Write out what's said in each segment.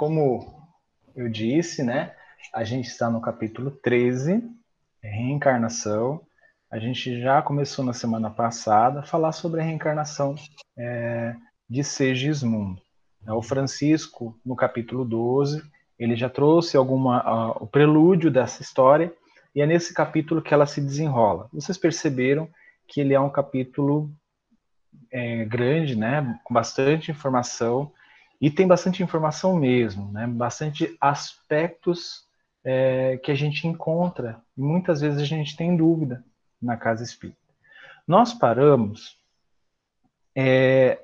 como eu disse, né, a gente está no capítulo 13, reencarnação. A gente já começou na semana passada a falar sobre a reencarnação é, de Segismundo. O Francisco, no capítulo 12, ele já trouxe alguma, uh, o prelúdio dessa história, e é nesse capítulo que ela se desenrola. Vocês perceberam que ele é um capítulo é, grande, né, com bastante informação, e tem bastante informação mesmo, né, bastante aspectos é, que a gente encontra, e muitas vezes a gente tem dúvida na casa espírita. Nós paramos, é,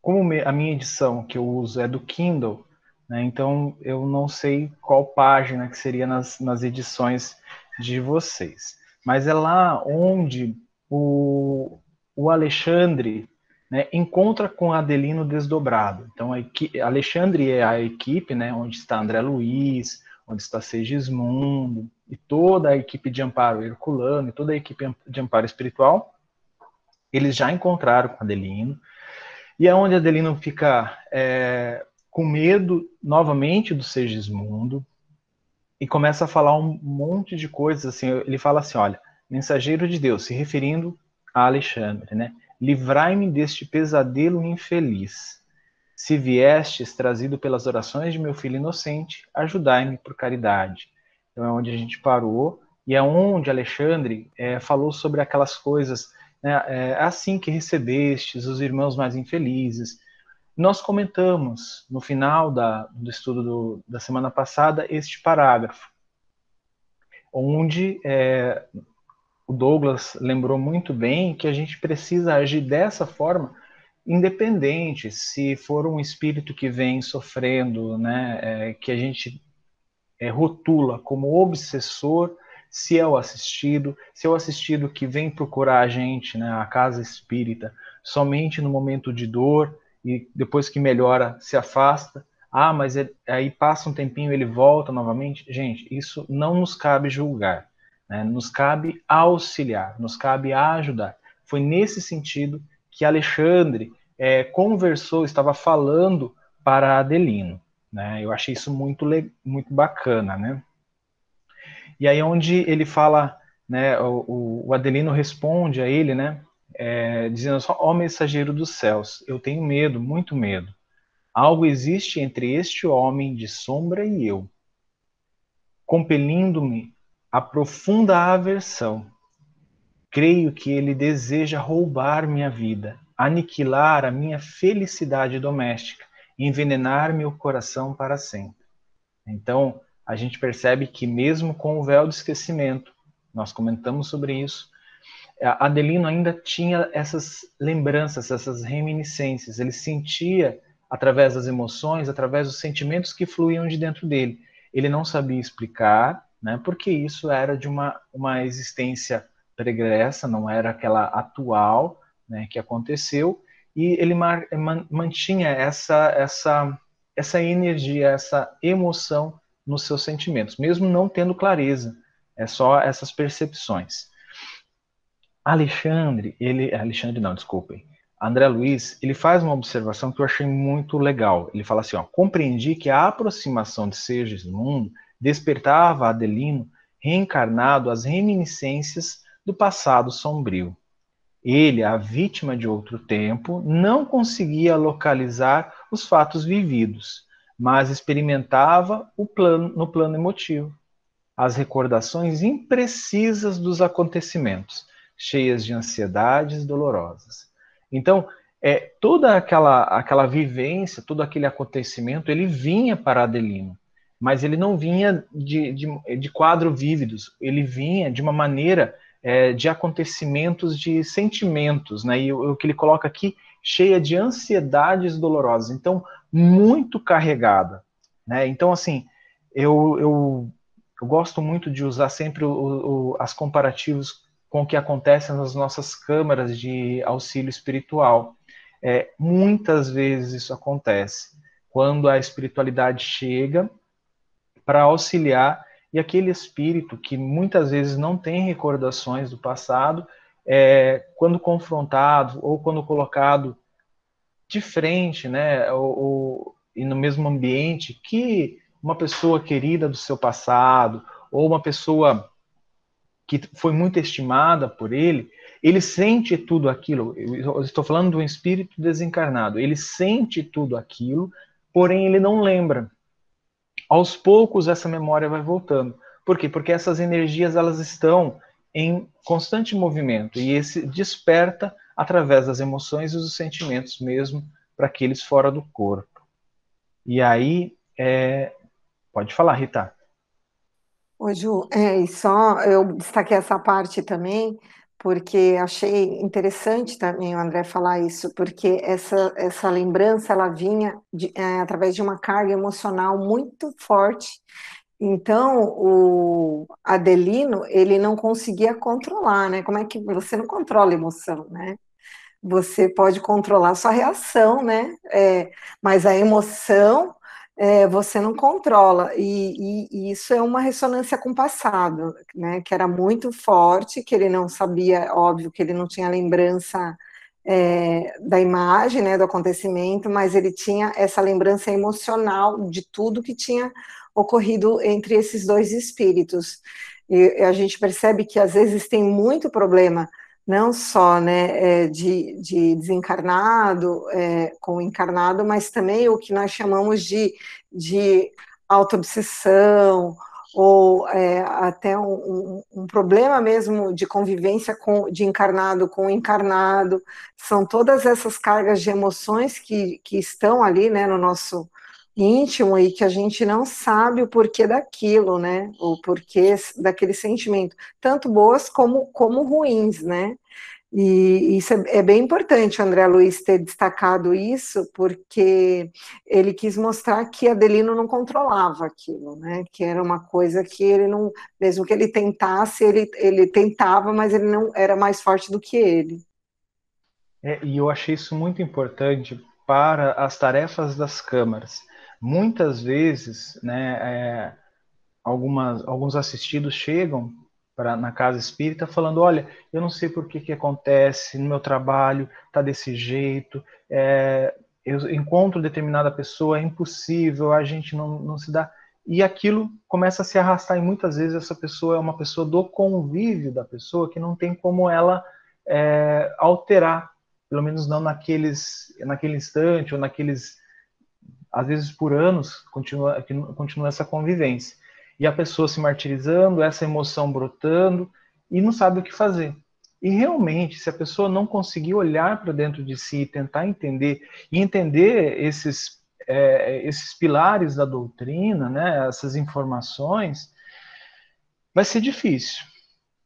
como a minha edição que eu uso é do Kindle, né, então eu não sei qual página que seria nas, nas edições de vocês, mas é lá onde o, o Alexandre né, encontra com Adelino desdobrado. Então, equipe, Alexandre é a equipe, né, onde está André Luiz, onde está Segismundo, e toda a equipe de amparo herculano, e toda a equipe de amparo espiritual, eles já encontraram com Adelino, e é onde Adelino fica é, com medo novamente do Segismundo, e começa a falar um monte de coisas, assim, ele fala assim, olha, mensageiro de Deus, se referindo a Alexandre, né, livrai-me deste pesadelo infeliz, se viestes trazido pelas orações de meu filho inocente, ajudai-me por caridade. Então é onde a gente parou e é onde Alexandre é, falou sobre aquelas coisas, né, é, assim que recebestes os irmãos mais infelizes. Nós comentamos no final da, do estudo do, da semana passada este parágrafo, onde é, o Douglas lembrou muito bem que a gente precisa agir dessa forma independente se for um espírito que vem sofrendo, né, é, que a gente é, rotula como obsessor, se é o assistido, se é o assistido que vem procurar a gente, né, a casa espírita, somente no momento de dor e depois que melhora se afasta. Ah, mas ele, aí passa um tempinho ele volta novamente. Gente, isso não nos cabe julgar, né? nos cabe auxiliar, nos cabe ajudar. Foi nesse sentido que Alexandre é, conversou, estava falando para Adelino. Né? Eu achei isso muito, muito bacana. Né? E aí onde ele fala, né, o, o Adelino responde a ele, né, é, dizendo ó mensageiro dos céus, eu tenho medo, muito medo. Algo existe entre este homem de sombra e eu, compelindo-me a profunda aversão. Creio que ele deseja roubar minha vida aniquilar a minha felicidade doméstica, envenenar meu coração para sempre. Então, a gente percebe que mesmo com o véu do esquecimento, nós comentamos sobre isso, Adelino ainda tinha essas lembranças, essas reminiscências, ele sentia através das emoções, através dos sentimentos que fluíam de dentro dele. Ele não sabia explicar, né, porque isso era de uma, uma existência pregressa, não era aquela atual, né, que aconteceu e ele mantinha essa essa essa energia, essa emoção nos seus sentimentos, mesmo não tendo clareza, é só essas percepções. Alexandre, ele Alexandre não, desculpem. André Luiz, ele faz uma observação que eu achei muito legal. Ele fala assim, ó, compreendi que a aproximação de Segismundo despertava Adelino reencarnado as reminiscências do passado sombrio. Ele, a vítima de outro tempo, não conseguia localizar os fatos vividos, mas experimentava plano, no plano emotivo as recordações imprecisas dos acontecimentos, cheias de ansiedades dolorosas. Então, é, toda aquela, aquela vivência, todo aquele acontecimento, ele vinha para Adelino, mas ele não vinha de, de, de quadro vívidos, ele vinha de uma maneira é, de acontecimentos, de sentimentos, né? E o, o que ele coloca aqui, cheia de ansiedades dolorosas. Então, muito carregada, né? Então, assim, eu, eu, eu gosto muito de usar sempre o, o, as comparativos com o que acontece nas nossas câmaras de auxílio espiritual. É, muitas vezes isso acontece quando a espiritualidade chega para auxiliar e aquele espírito que muitas vezes não tem recordações do passado, é, quando confrontado ou quando colocado de frente, né, ou, ou, e no mesmo ambiente que uma pessoa querida do seu passado ou uma pessoa que foi muito estimada por ele, ele sente tudo aquilo. Eu estou falando de um espírito desencarnado. Ele sente tudo aquilo, porém ele não lembra. Aos poucos essa memória vai voltando. Por quê? Porque essas energias elas estão em constante movimento e esse desperta através das emoções e dos sentimentos mesmo para aqueles fora do corpo. E aí, é... pode falar, Rita. Ô, Ju, é, e só eu destaquei essa parte também, porque achei interessante também o André falar isso, porque essa, essa lembrança ela vinha de, é, através de uma carga emocional muito forte. Então, o Adelino, ele não conseguia controlar, né? Como é que você não controla emoção, né? Você pode controlar sua reação, né? É, mas a emoção é, você não controla, e, e, e, isso é uma ressonância com o passado, né, que era muito forte, que ele não sabia, óbvio, que ele não tinha lembrança é, da imagem, né, do acontecimento, mas ele tinha essa lembrança emocional de tudo que tinha ocorrido entre esses dois espíritos. E a gente percebe que às vezes tem muito problema não só né, é, de, de desencarnado é, com encarnado, mas também o que nós chamamos de, de autoobsessão, ou é, até um, um, um, problema mesmo de convivência com, de encarnado com encarnado, são todas essas cargas de emoções que, que estão ali né, no nosso íntimo e que a gente não sabe o porquê daquilo, né? O porquê daquele sentimento, tanto boas como, como ruins, né? E isso é, é, bem importante André Luiz ter destacado isso, porque ele quis mostrar que Adelino não controlava aquilo, né? Que era uma coisa que ele não, mesmo que ele tentasse, ele, ele tentava, mas ele não era mais forte do que ele. É, e eu achei isso muito importante para as tarefas das câmaras Muitas vezes, né, é, algumas, alguns assistidos chegam pra, na casa espírita falando: olha, eu não sei por que, que acontece no meu trabalho, tá desse jeito, é, eu encontro determinada pessoa, é impossível, a gente não, não se dá. E aquilo começa a se arrastar, e muitas vezes essa pessoa é uma pessoa do convívio da pessoa que não tem como ela é, alterar, pelo menos não naqueles, naquele instante ou naqueles às vezes por anos, continua, continua essa convivência. E a pessoa se martirizando, essa emoção brotando, e não sabe o que fazer. E realmente, se a pessoa não conseguir olhar para dentro de si, tentar entender, e entender esses, é, esses pilares da doutrina, né, essas informações, vai ser difícil.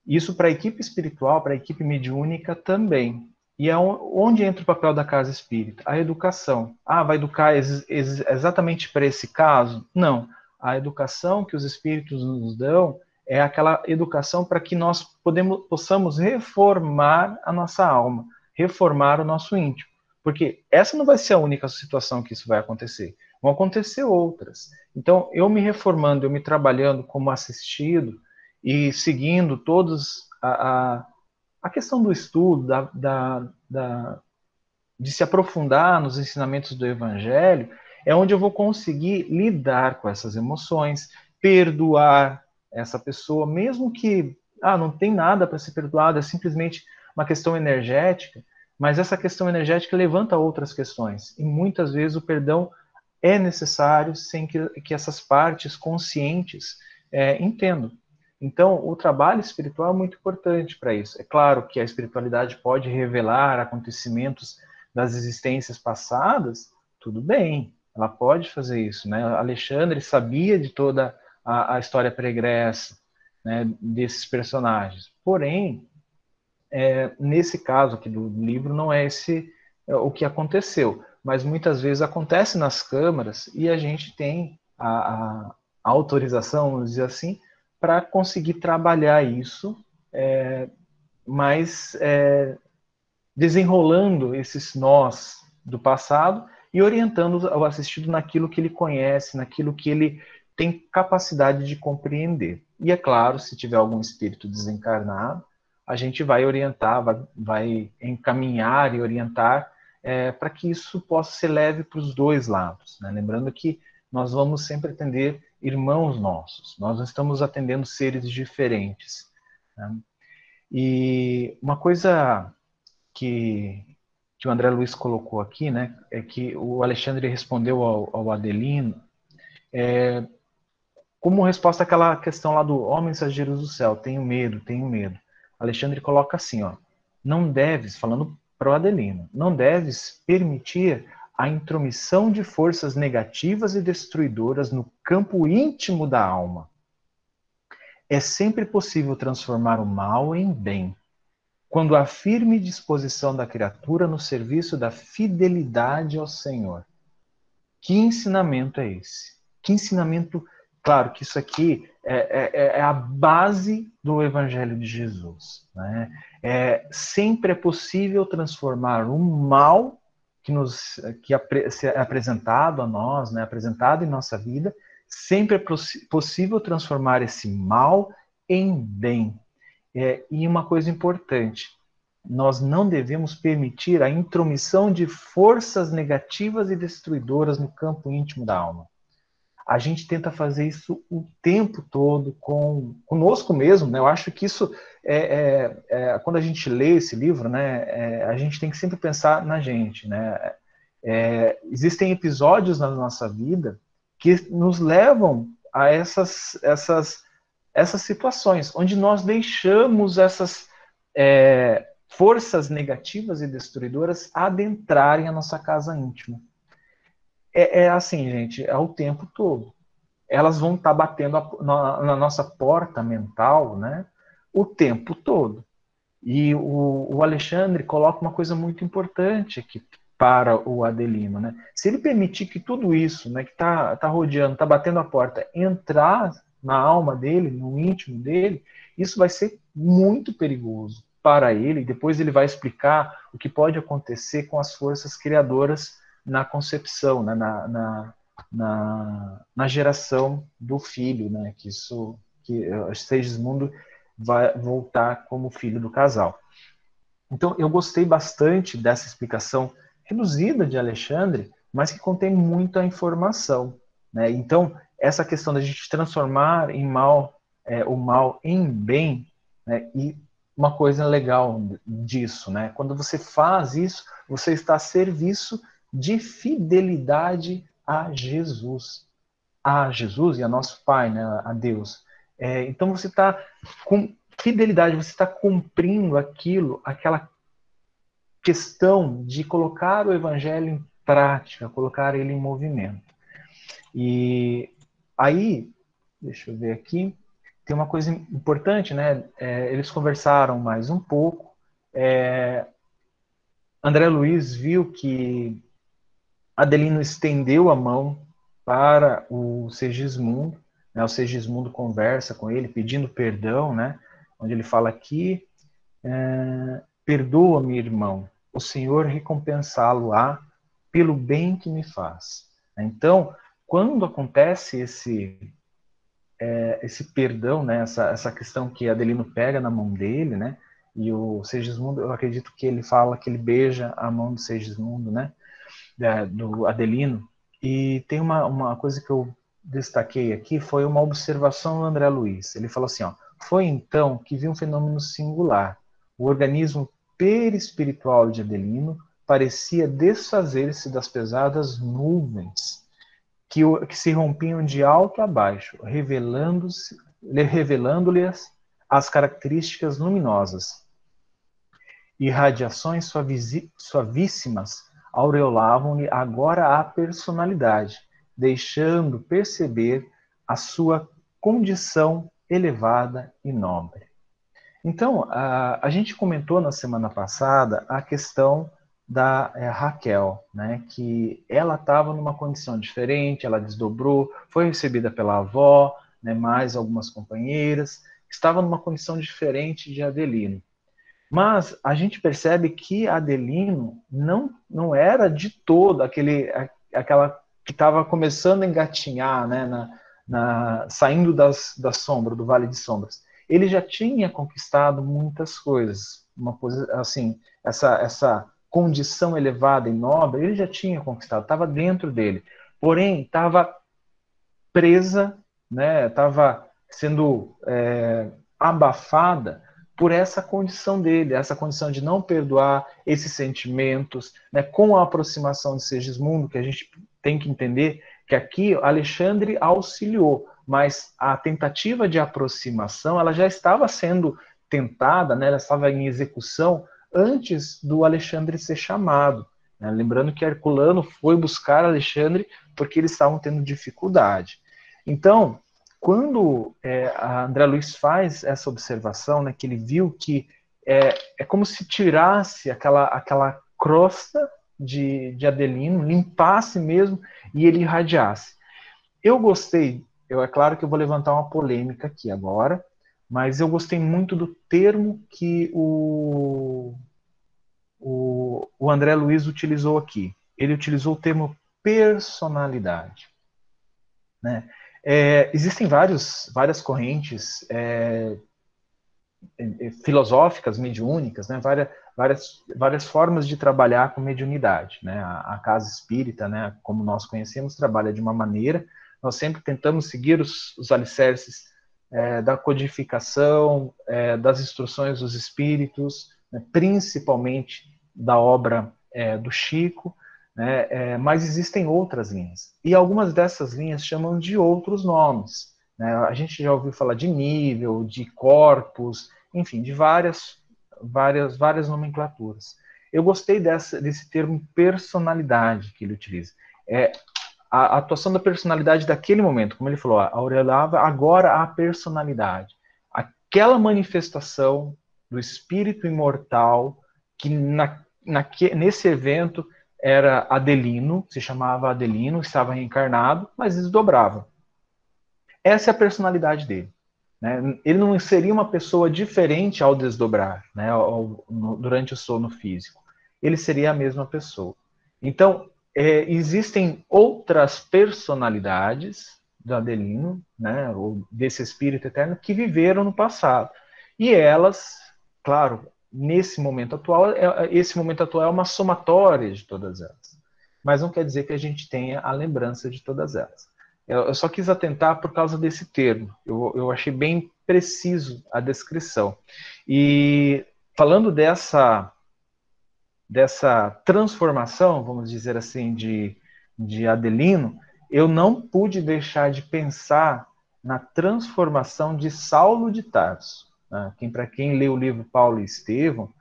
Isso para a equipe espiritual, para a equipe mediúnica também. E é onde entra o papel da casa espírita? A educação. Ah, vai educar ex ex exatamente para esse caso? Não. A educação que os espíritos nos dão é aquela educação para que nós podemos, possamos reformar a nossa alma, reformar o nosso íntimo. Porque essa não vai ser a única situação que isso vai acontecer. Vão acontecer outras. Então, eu me reformando, eu me trabalhando como assistido e seguindo todos a, a a questão do estudo, da, da, da, de se aprofundar nos ensinamentos do Evangelho, é onde eu vou conseguir lidar com essas emoções, perdoar essa pessoa, mesmo que ah, não tem nada para ser perdoado, é simplesmente uma questão energética, mas essa questão energética levanta outras questões. E muitas vezes o perdão é necessário sem que, que essas partes conscientes é, entendam. Então, o trabalho espiritual é muito importante para isso. É claro que a espiritualidade pode revelar acontecimentos das existências passadas, tudo bem, ela pode fazer isso. Né? Alexandre sabia de toda a, a história pregressa né, desses personagens. Porém, é, nesse caso aqui do livro, não é esse é, o que aconteceu. Mas muitas vezes acontece nas câmaras e a gente tem a, a, autorização, vamos dizer assim, para conseguir trabalhar isso, é, mas é, desenrolando esses nós do passado e orientando o assistido naquilo que ele conhece, naquilo que ele tem capacidade de compreender. E é claro, se tiver algum espírito desencarnado, a gente vai orientar, vai, vai encaminhar e orientar é, para que isso possa ser leve para os dois lados. Né? Lembrando que nós vamos sempre atender irmãos nossos, nós estamos atendendo seres diferentes. Né? E uma coisa que, que o André Luiz colocou aqui, né, é que o Alexandre respondeu ao, ao Adelino, é, como resposta àquela questão lá do homem mensageiros do céu, tenho medo, tenho medo. Alexandre coloca assim, ó, não deves, falando para o Adelino, não deves permitir a intromissão de forças negativas e destruidoras no campo íntimo da alma. É sempre possível transformar o mal em bem, quando há firme disposição da criatura no serviço da fidelidade ao Senhor. Que ensinamento é esse? Que ensinamento Claro que isso aqui é, é, é, é, a base do Evangelho de Jesus. Né? É, sempre é possível transformar um mal que, nos, que é apresentado a nós, né, apresentado em nossa vida, sempre é possível transformar esse mal em bem. É, e uma coisa importante, nós não devemos permitir a intromissão de forças negativas e destruidoras no campo íntimo da alma a gente tenta fazer isso o tempo todo com conosco mesmo, né? Eu acho que isso é, é, é quando a gente lê esse livro, né? É, a gente tem que sempre pensar na gente, né? É, existem episódios na nossa vida que nos levam a essas essas essas situações onde nós deixamos essas é, forças negativas e destruidoras adentrarem a nossa casa íntima é, é assim, gente, é o tempo todo. Elas vão estar tá batendo a, na, na, nossa porta mental, né? O tempo todo. E o, o Alexandre coloca uma coisa muito importante aqui para o Adelino, né? Se ele permitir que tudo isso, né, que está tá rodeando, está batendo a porta, entrar na alma dele, no íntimo dele, isso vai ser muito perigoso para ele. Depois ele vai explicar o que pode acontecer com as forças criadoras na concepção, né, na, na, na, na, geração do filho, né, que isso, que Segismundo vai voltar como filho do casal. Então, eu gostei bastante dessa explicação reduzida de Alexandre, mas que contém muita informação. Né? Então, essa questão da gente transformar em mal é, o mal em bem, né? e uma coisa legal disso, né? Quando você faz isso, você está a serviço de fidelidade a Jesus. A Jesus e a nosso Pai, né, a Deus. É, então você está com fidelidade, você está cumprindo aquilo, aquela questão de colocar o Evangelho em prática, colocar ele em movimento. E aí, deixa eu ver aqui, tem uma coisa importante, né? É, eles conversaram mais um pouco. É, André Luiz viu que Adelino estendeu a mão para o Segismundo, né? o Segismundo conversa com ele, pedindo perdão, né? onde ele fala aqui, é, perdoa-me, irmão, o Senhor recompensá-lo-á pelo bem que me faz. Então, quando acontece esse é, esse perdão, né, essa, essa questão que Adelino pega na mão dele, né, e o Segismundo, eu acredito que ele fala que ele beija a mão do Segismundo, né, é, do Adelino, e tem uma, uma coisa que eu destaquei aqui, foi uma observação do André Luiz. Ele falou assim, ó, foi então que vi um fenômeno singular. O organismo perispiritual de Adelino parecia desfazer-se das pesadas nuvens que, que se rompiam de alto a baixo, revelando-lhe revelando as características luminosas. Irradiações suavíssimas aureolavam-lhe agora a personalidade, deixando perceber a sua condição elevada e nobre. Então, a, a gente comentou na semana passada a questão da é, Raquel, né, que ela estava numa condição diferente, ela desdobrou, foi recebida pela avó, né, mais algumas companheiras, estava numa condição diferente de Adelino. Mas a gente percebe que Adelino não, não era de todo aquele, aquela que estava começando a engatinhar, né, na, na, saindo das, da sombra, do Vale de Sombras. Ele já tinha conquistado muitas coisas, uma assim, essa, essa condição elevada e nobre, ele já tinha conquistado, estava dentro dele. Porém, estava presa, né, estava sendo é, abafada por essa condição dele, essa condição de não perdoar esses sentimentos, né, com a aproximação de Segismundo, que a gente tem que entender que aqui Alexandre auxiliou, mas a tentativa de aproximação ela já estava sendo tentada, né, ela estava em execução antes do Alexandre ser chamado. Né? Lembrando que Herculano foi buscar Alexandre porque eles estavam tendo dificuldade. Então, quando é, a André Luiz faz essa observação, né, que ele viu que é, é como se tirasse aquela, aquela crosta de, de Adelino, limpasse mesmo e ele irradiasse. Eu gostei, eu, é claro que eu vou levantar uma polêmica aqui agora, mas eu gostei muito do termo que o, o, o André Luiz utilizou aqui. Ele utilizou o termo personalidade. Né? É, existem vários, várias correntes é, é, filosóficas, mediúnicas, né? várias, várias, várias formas de trabalhar com mediunidade. Né? A, a, casa espírita, né? como nós conhecemos, trabalha de uma maneira, nós sempre tentamos seguir os, os alicerces é, da codificação, é, das instruções dos espíritos, né? principalmente da obra é, do Chico, né? É, mas existem outras linhas. E algumas dessas linhas chamam de outros nomes. Né? A gente já ouviu falar de nível, de corpos, enfim, de várias, várias, várias nomenclaturas. Eu gostei dessa, desse termo personalidade que ele utiliza. É a atuação da personalidade daquele momento, como ele falou, a Aurelava agora a personalidade, aquela manifestação do espírito imortal que na, na, nesse evento era Adelino, se chamava Adelino, estava reencarnado, mas desdobrava. Essa é a personalidade dele. Né? Ele não seria uma pessoa diferente ao desdobrar, né? Ao, no, durante o sono físico. Ele seria a mesma pessoa. Então, é, existem outras personalidades do Adelino, né, ou desse espírito eterno, que viveram no passado. E elas, claro, nesse momento atual, é, é, esse momento atual é uma somatória de todas elas. Mas não quer dizer que a gente tenha a lembrança de todas elas. Eu, só quis atentar por causa desse termo. Eu, eu achei bem preciso a descrição. E falando dessa dessa transformação, vamos dizer assim, de, de Adelino, eu não pude deixar de pensar na transformação de Saulo de Tarso. Né? Quem, Para quem lê o livro Paulo e Estevão,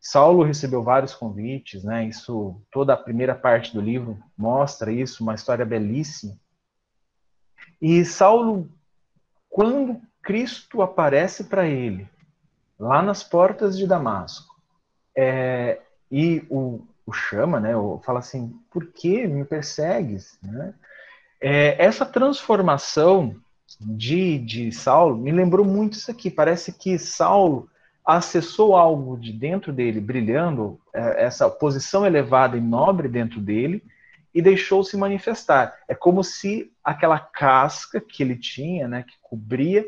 Saulo recebeu vários convites, né? Isso, toda a primeira parte do livro mostra isso, uma história belíssima. E Saulo, quando Cristo aparece para ele, lá nas portas de Damasco, é, e o, o, chama, né? O, fala assim: por que me persegues? Né? É, essa transformação de, de Saulo me lembrou muito isso aqui. Parece que Saulo acessou algo de dentro dele brilhando, é, essa posição elevada e nobre dentro dele, e deixou-se manifestar. É como se aquela casca que ele tinha, né, que cobria,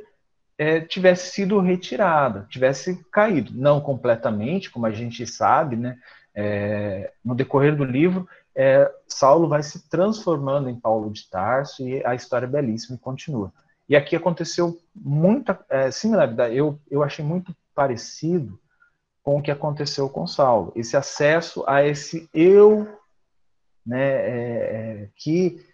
é, tivesse sido retirada, tivesse caído. Não completamente, como a gente sabe, né? É, no decorrer do livro, é, Saulo vai se transformando em Paulo de Tarso e a história é belíssima e continua. E aqui aconteceu muita é, similaridade, eu, eu achei muito parecido com o que aconteceu com Saulo. Esse acesso a esse eu, né, é, é, que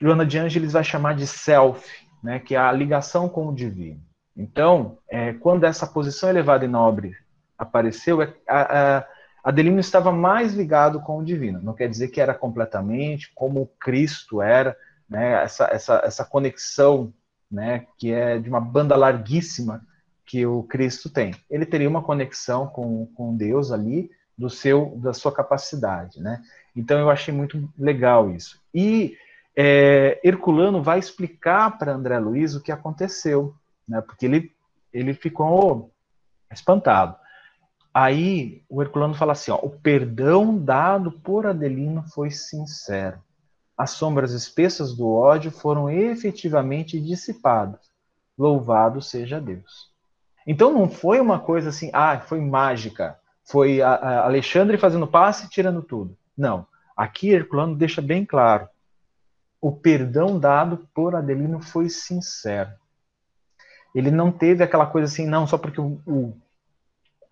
Joana de Angelis vai chamar de self, né, que é a ligação com o divino. Então, é, quando essa posição elevada e nobre apareceu, é, a, a, Adelino estava mais ligado com o divino. Não quer dizer que era completamente como Cristo era, né, essa, essa, essa conexão né, que é de uma banda larguíssima que o Cristo tem. Ele teria uma conexão com, com Deus ali do seu da sua capacidade, né? Então eu achei muito legal isso. E é, Herculano vai explicar para André Luiz o que aconteceu, né? Porque ele ele ficou espantado. Aí o Herculano fala assim: ó, o perdão dado por Adelino foi sincero as sombras espessas do ódio foram efetivamente dissipadas. Louvado seja Deus. Então não foi uma coisa assim, ah, foi mágica. foi a, a Alexandre fazendo passe e tirando tudo. Não. Aqui Herculano deixa bem claro. O perdão dado por Adelino foi sincero. Ele não teve aquela coisa assim, não, só porque o, o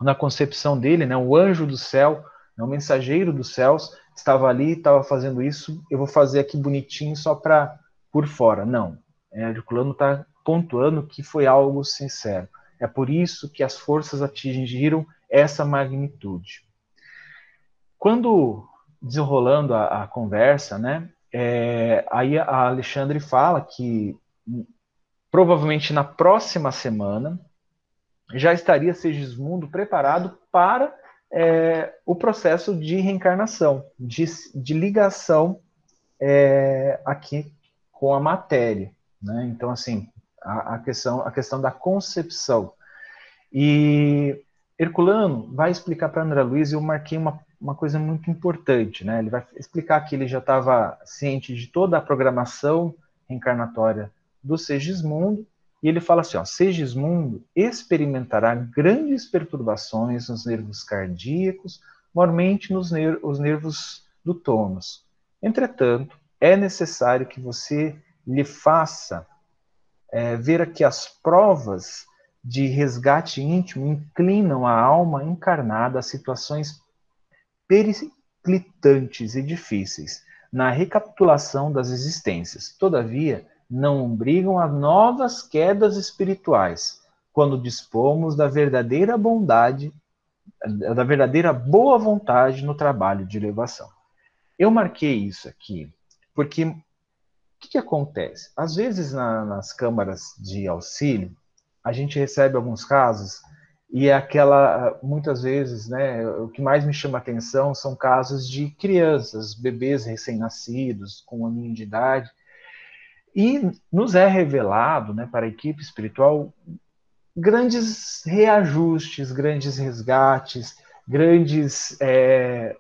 na concepção dele, né, o anjo do céu, né, o mensageiro dos céus, estava ali, estava fazendo isso, eu vou fazer aqui bonitinho só para por fora. Não. É, Herculano está pontuando que foi algo sincero. É por isso que as forças atingiram essa magnitude. Quando desenrolando a, a conversa, né, é, aí a Alexandre fala que provavelmente na próxima semana já estaria Segismundo preparado para é, o processo de reencarnação, de, de ligação é, aqui com a matéria. Né? Então, assim, a, a, questão, a questão da concepção. E Herculano vai explicar para André Luiz, e eu marquei uma, uma coisa muito importante. Né? Ele vai explicar que ele já estava ciente de toda a programação reencarnatória do Segismundo, e ele fala assim: ó, Segismundo experimentará grandes perturbações nos nervos cardíacos, mormente nos ner os nervos do tônus. Entretanto, é necessário que você lhe faça é, ver que as provas de resgate íntimo inclinam a alma encarnada a situações periclitantes e difíceis na recapitulação das existências. Todavia, não obrigam a novas quedas espirituais, quando dispomos da verdadeira bondade, da verdadeira boa vontade no trabalho de elevação. Eu marquei isso aqui porque o que, que acontece? Às vezes na, nas câmaras de auxílio, a gente recebe alguns casos e é aquela, muitas vezes, né, o que mais me chama atenção são casos de crianças, bebês recém-nascidos, com um aninho de idade, e nos é revelado, né, para a equipe espiritual, grandes reajustes, grandes resgates, grandes é,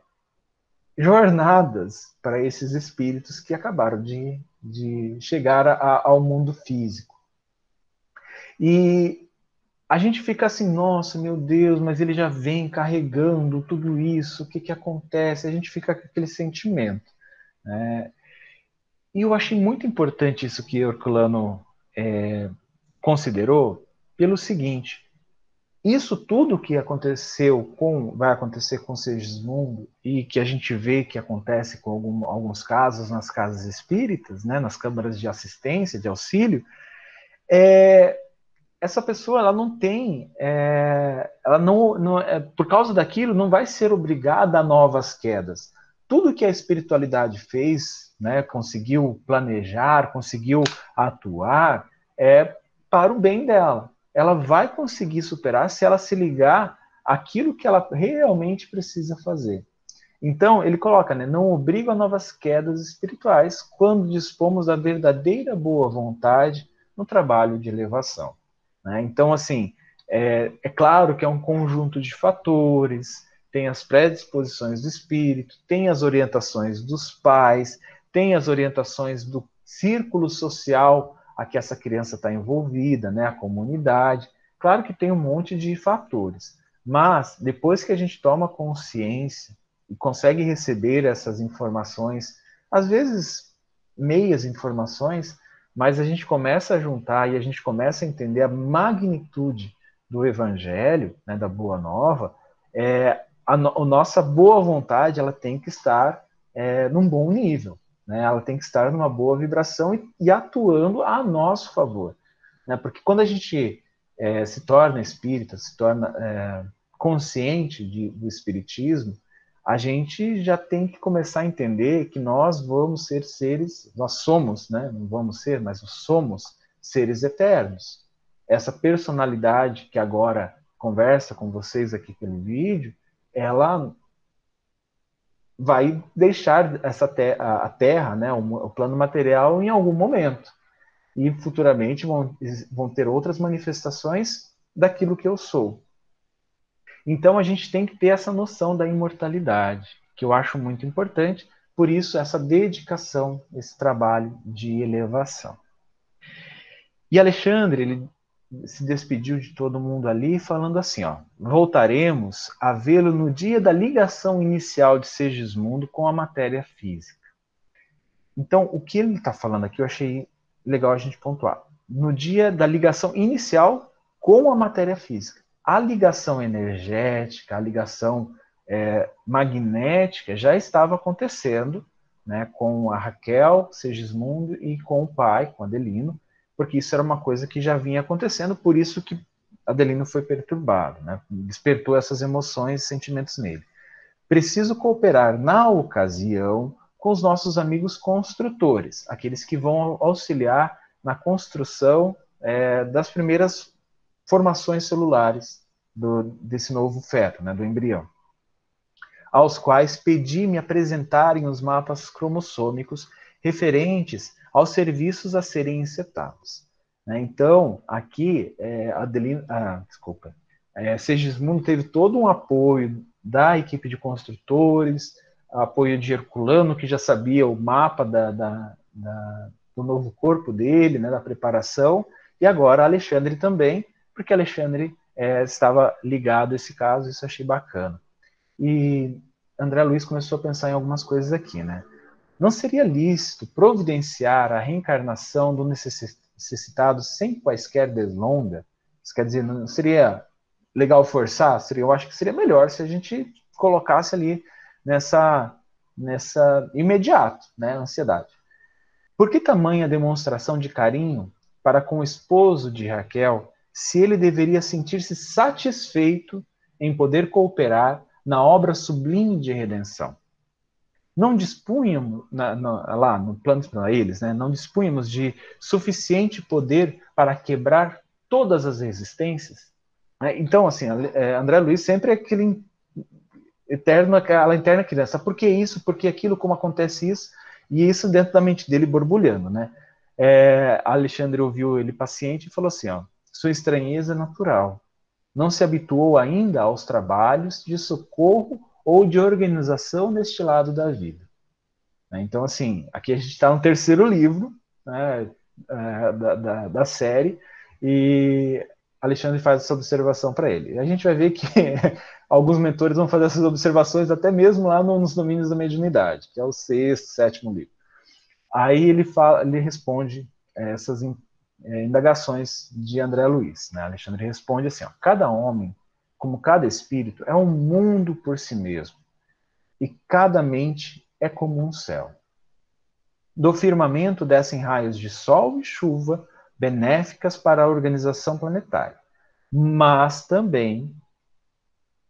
jornadas para esses espíritos que acabaram de, de chegar a, ao mundo físico. E a gente fica assim, nossa, meu Deus, mas ele já vem carregando tudo isso, o que, que acontece? A gente fica com aquele sentimento. Né? E eu achei muito importante isso que Herculano é, considerou, pelo seguinte: isso tudo que aconteceu com, vai acontecer com Segismundo e que a gente vê que acontece com algum, alguns casos nas casas espíritas, né, nas câmaras de assistência, de auxílio, é, essa pessoa ela não tem, é, ela não, não é, por causa daquilo, não vai ser obrigada a novas quedas. Tudo que a espiritualidade fez né, conseguiu planejar, conseguiu atuar, é para o bem dela. Ela vai conseguir superar se ela se ligar aquilo que ela realmente precisa fazer. Então, ele coloca, né, não obriga a novas quedas espirituais quando dispomos da verdadeira boa vontade no trabalho de elevação. Né? Então, assim, é, é claro que é um conjunto de fatores, tem as predisposições do espírito, tem as orientações dos pais, tem as orientações do círculo social a que essa criança está envolvida, né, a comunidade. Claro que tem um monte de fatores, mas depois que a gente toma consciência e consegue receber essas informações, às vezes meias informações, mas a gente começa a juntar e a gente começa a entender a magnitude do evangelho, né, da boa nova, é, a, no, a nossa boa vontade ela tem que estar é, num bom nível. Né? Ela tem que estar numa boa vibração e, e atuando a nosso favor. Né? Porque quando a gente é, se torna espírita, se torna é, consciente de, do espiritismo, a gente já tem que começar a entender que nós vamos ser seres, nós somos, né? não vamos ser, mas somos seres eternos. Essa personalidade que agora conversa com vocês aqui pelo vídeo, ela vai deixar essa te a Terra, né, o, plano material, em algum momento. E futuramente vão, vão ter outras manifestações daquilo que eu sou. Então a gente tem que ter essa noção da imortalidade, que eu acho muito importante, por isso essa dedicação, esse trabalho de elevação. E Alexandre, ele se despediu de todo mundo ali, falando assim: ó, voltaremos a vê-lo no dia da ligação inicial de Segismundo com a matéria física. Então, o que ele está falando aqui eu achei legal a gente pontuar. No dia da ligação inicial com a matéria física. A ligação energética, a ligação é, magnética já estava acontecendo né, com a Raquel, Segismundo e com o pai, com Adelino, porque isso era uma coisa que já vinha acontecendo, por isso que Adelino foi perturbado, né, despertou essas emoções e sentimentos nele. Preciso cooperar na ocasião com os nossos amigos construtores, aqueles que vão auxiliar na construção é, das primeiras formações celulares do, desse novo feto, né, do embrião aos quais pedi me apresentarem os mapas cromossômicos referentes aos serviços a serem insetados. Né? Então, aqui, é, Adelina, ah, desculpa, é, Segismundo teve todo um apoio da equipe de construtores, apoio de Herculano, que já sabia o mapa da, da, da, do novo corpo dele, né, da preparação, e agora Alexandre também, porque Alexandre é, estava ligado a esse caso, isso achei bacana. E André Luiz começou a pensar em algumas coisas aqui, né? Não seria lícito providenciar a reencarnação do necessitado sem quaisquer deslonga? Isso quer dizer, não seria legal forçar? Seria, eu acho que seria melhor se a gente colocasse ali nessa, nessa imediato, né, ansiedade. Por que tamanha demonstração de carinho para com o esposo de Raquel, se ele deveria sentir-se satisfeito em poder cooperar na obra sublime de redenção. Não dispunhamos, na, na, lá no plano para eles, né, não dispunhamos de suficiente poder para quebrar todas as resistências. Né? Então, assim, é, André Luiz sempre é aquele eterno, aquela interna criança. Por que isso? Por que aquilo? Como acontece isso? E isso dentro da mente dele borbulhando, né? É, Alexandre ouviu ele paciente e falou assim, ó, sua estranheza é natural não se habituou ainda aos trabalhos de socorro ou de organização neste lado da vida. Né? Então, assim, aqui a gente está no terceiro livro né, é, da, da, da, série e Alexandre faz essa observação para ele. A gente vai ver que alguns mentores vão fazer essas observações até mesmo lá nos domínios da mediunidade, que é o sexto, sétimo livro. Aí ele, fala, ele responde essas é, indagações de André Luiz. Né? Alexandre responde assim: ó, cada homem, como cada espírito, é um mundo por si mesmo, e cada mente é como um céu. Do firmamento descem raios de sol e chuva benéficas para a organização planetária, mas também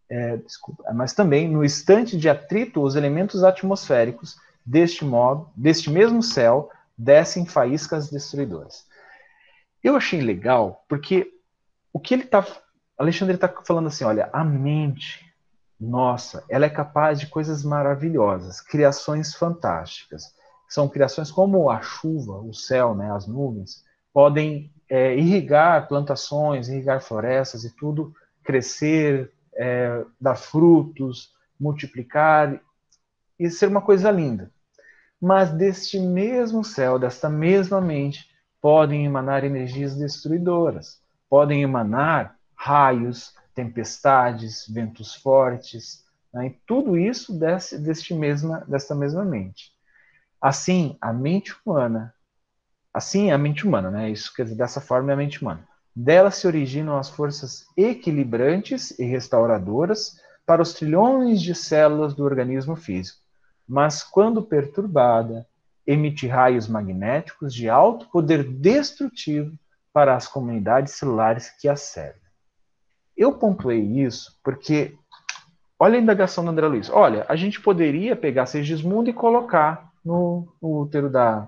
é, desculpa, mas também no instante de atrito os elementos atmosféricos deste modo, deste mesmo céu, descem faíscas destruidoras. Eu achei legal porque o que ele está. Alexandre está falando assim: olha, a mente, nossa, ela é capaz de coisas maravilhosas, criações fantásticas. São criações como a chuva, o céu, né, as nuvens, podem é, irrigar plantações, irrigar florestas e tudo crescer, é, dar frutos, multiplicar e ser uma coisa linda. Mas deste mesmo céu, desta mesma mente, podem emanar energias destruidoras, podem emanar raios, tempestades, ventos fortes, né? e tudo isso desse, deste mesma, desta mesma mente. Assim, a mente humana, assim a mente humana, né? Isso quer dizer, dessa forma é a mente humana. Dela se originam as forças equilibrantes e restauradoras para os trilhões de células do organismo físico. Mas quando perturbada, emite raios magnéticos de alto poder destrutivo para as comunidades celulares que a servem. Eu pontuei isso porque, olha a indagação do André Luiz. Olha, a gente poderia pegar Segismundo e colocar no, no útero da,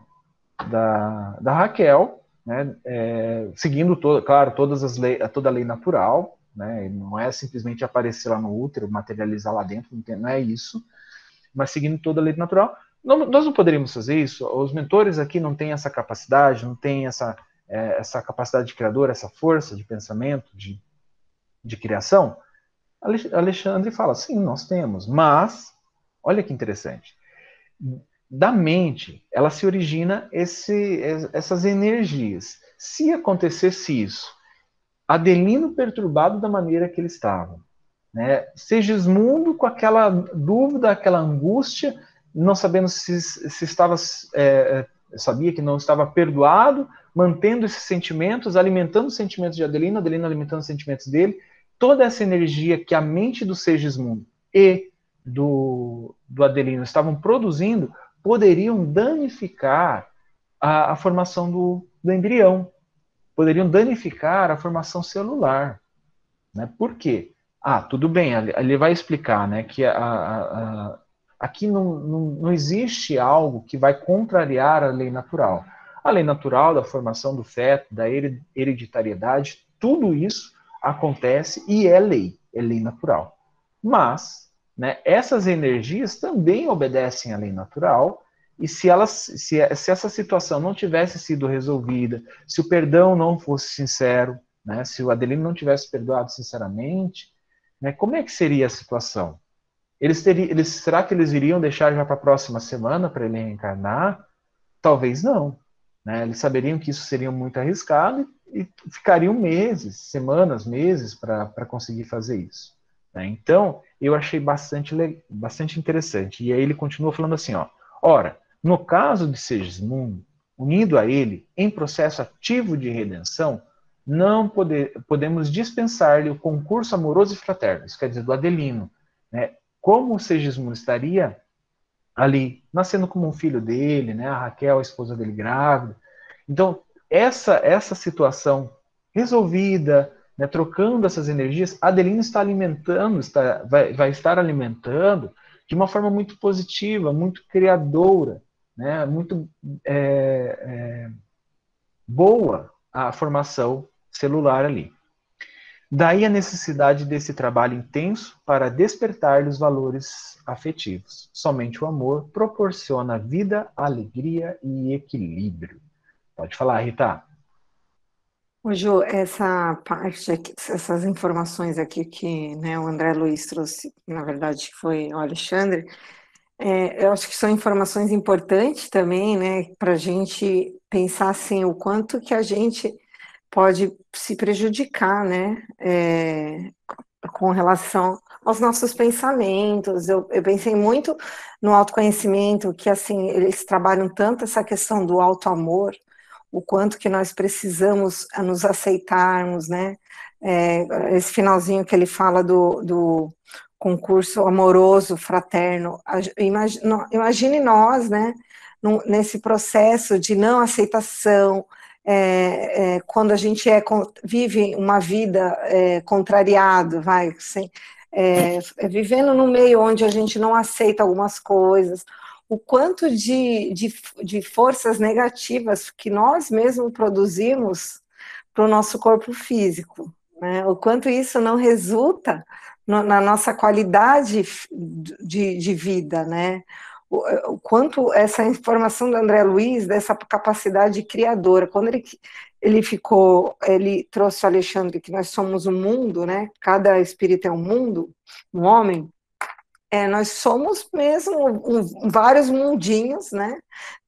da, da Raquel, né, é, seguindo, todo, claro, todas as lei, toda a lei natural, né, não é simplesmente aparecer lá no útero, materializar lá dentro, não é isso, mas seguindo toda a lei natural, não, nós não poderíamos fazer isso. Os mentores aqui não têm essa capacidade, não têm essa, é, essa capacidade de criador, essa força de pensamento, de, de criação. Alexandre fala: sim, nós temos, mas olha que interessante. Da mente, ela se origina esse, essas energias. Se acontecesse isso Adelino perturbado da maneira que ele estava. Né? Segismundo com aquela dúvida, aquela angústia, não sabendo se, se estava, é, é, sabia que não estava perdoado, mantendo esses sentimentos, alimentando os sentimentos de Adelino, Adelino alimentando os sentimentos dele, toda essa energia que a mente do Segismundo e do, do Adelino estavam produzindo poderiam danificar a, a formação do, do, embrião, poderiam danificar a formação celular. Né? Por quê? Ah, tudo bem, ele vai explicar né, que a, a, aqui não, não, não existe algo que vai contrariar a lei natural. A lei natural da formação do feto, da hereditariedade, tudo isso acontece e é lei, é lei natural. Mas né, essas energias também obedecem à lei natural, e se, elas, se, se essa situação não tivesse sido resolvida, se o perdão não fosse sincero, né, se o Adelino não tivesse perdoado sinceramente, né, como é que seria a situação? Eles teriam, eles, será que eles iriam deixar já para a próxima semana para ele reencarnar? Talvez não. Né? Eles saberiam que isso seria muito arriscado e, ficariam meses, semanas, meses para conseguir fazer isso. Né? Então, eu achei bastante, bastante interessante. E aí ele continua falando assim, ó, ora, no caso de Segismundo, unido a ele em processo ativo de redenção, não poder, podemos dispensar-lhe o concurso amoroso e fraterno, isso quer dizer, do Adelino. Né? Como o Segismundo estaria ali, nascendo como um filho dele, né? a Raquel, a esposa dele, grávida. Então, essa, essa situação resolvida, né, trocando essas energias, a Adelina está alimentando, está, vai, vai estar alimentando de uma forma muito positiva, muito criadora, né, muito é, é, boa a formação celular ali. Daí a necessidade desse trabalho intenso para despertar os valores afetivos. Somente o amor proporciona vida, alegria e equilíbrio. Pode falar, Rita. Ô, Ju, essa parte aqui, essas informações aqui que né, o André Luiz trouxe, na verdade foi o Alexandre, é, eu acho que são informações importantes também, né, para a gente pensar assim, o quanto que a gente pode se prejudicar, né, é, com relação aos nossos pensamentos. Eu, eu pensei muito no autoconhecimento, que assim, eles trabalham tanto essa questão do auto-amor, o quanto que nós precisamos nos aceitarmos, né? É, esse finalzinho que ele fala do, do concurso amoroso, fraterno, imagine, nós, né, nesse processo de não aceitação, é, é, quando a gente é, vive uma vida é, contrariado, vai, assim, vivendo no meio onde a gente não aceita algumas coisas, o quanto de, de, de forças negativas que nós mesmos produzimos para o nosso corpo físico, né? o quanto isso não resulta no, na nossa qualidade de, de vida, né? O, o, quanto essa informação do André Luiz, dessa capacidade criadora, quando ele, ele ficou, ele trouxe o Alexandre que nós somos um mundo, né? Cada espírito é um mundo, um homem, é, nós somos mesmo um, vários mundinhos, né?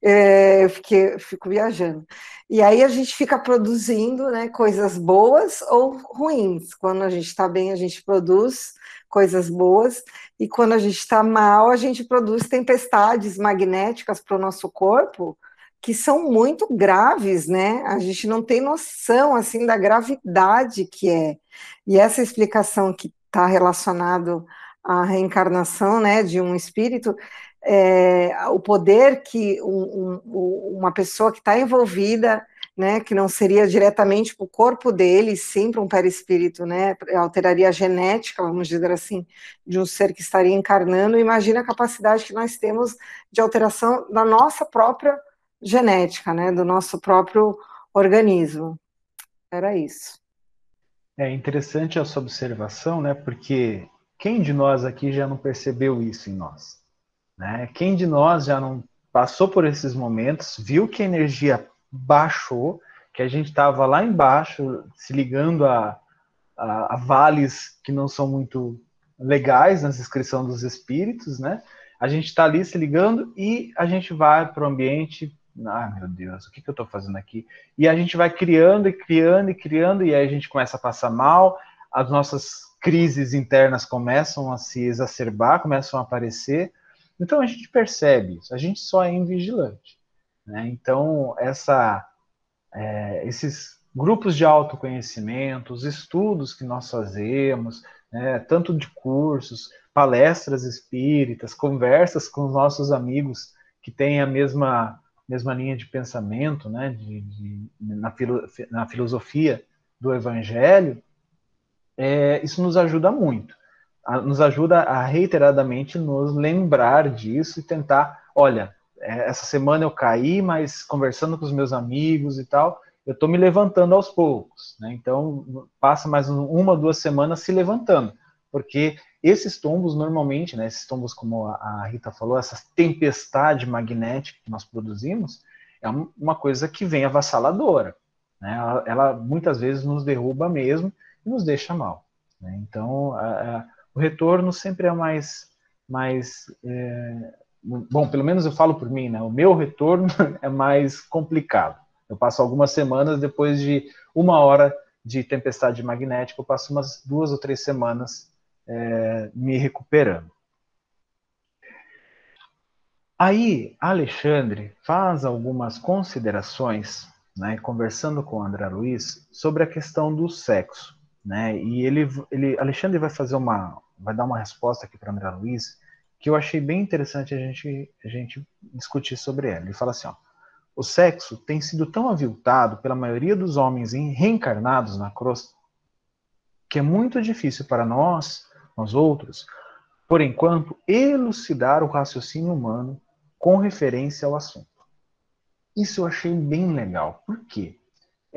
É, eu fiquei, fico viajando. E aí a gente fica produzindo né, coisas boas ou ruins. Quando a gente está bem, a gente produz coisas boas, e quando a gente está mal, a gente produz tempestades magnéticas para o nosso corpo que são muito graves, né? A gente não tem noção assim da gravidade que é. E essa explicação que está relacionado a reencarnação né, de um espírito, é, o poder que um, um, uma pessoa que está envolvida, né, que não seria diretamente para o corpo dele, sim para um perispírito, né, alteraria a genética, vamos dizer assim, de um ser que estaria encarnando, imagina a capacidade que nós temos de alteração da nossa própria genética, né, do nosso próprio organismo. Era isso. É interessante essa observação, né, porque quem de nós aqui já não percebeu isso em nós? Né? Quem de nós já não passou por esses momentos, viu que a energia baixou, que a gente estava lá embaixo se ligando a, a, a, vales que não são muito legais na descrição dos espíritos, né? A gente está ali se ligando e a gente vai para o ambiente ah, meu Deus, o que, que eu estou fazendo aqui? E a gente vai criando e criando e criando, e aí a gente começa a passar mal, as nossas crises internas começam a se exacerbar, começam a aparecer. Então a gente percebe isso, a gente só é invigilante. Né? Então, essa, é, esses grupos de autoconhecimento, os estudos que nós fazemos, né, tanto de cursos, palestras espíritas, conversas com os nossos amigos que têm a mesma, mesma linha de pensamento né, de, de na, filo, na filosofia do Evangelho, é, isso nos ajuda muito. A, nos ajuda a reiteradamente nos lembrar disso e tentar, olha, é, essa semana eu caí, mas conversando com os meus amigos e tal, eu estou me levantando aos poucos. Né? Então, passa mais uma, duas semanas se levantando, porque esses tombos, normalmente, né, esses tombos, como a Rita falou, essa tempestade magnética que nós produzimos, é uma coisa que vem avassaladora. Né? Ela, ela muitas vezes nos derruba mesmo nos deixa mal. Né? Então, a, a, o retorno sempre é mais, mais é, bom, pelo menos eu falo por mim, né? O meu retorno é mais complicado. Eu passo algumas semanas depois de uma hora de tempestade magnética, eu passo umas duas ou três semanas é, me recuperando. Aí, Alexandre faz algumas considerações, né, conversando com André Luiz, sobre a questão do sexo. Né, e ele, ele, Alexandre vai fazer uma, vai dar uma resposta aqui para André Luiz, que eu achei bem interessante a gente, a gente discutir sobre ela. Ele fala assim, ó, o sexo tem sido tão aviltado pela maioria dos homens reencarnados na crosta que é muito difícil para nós, nós outros, por enquanto, elucidar o raciocínio humano com referência ao assunto. Isso eu achei bem legal. Por quê?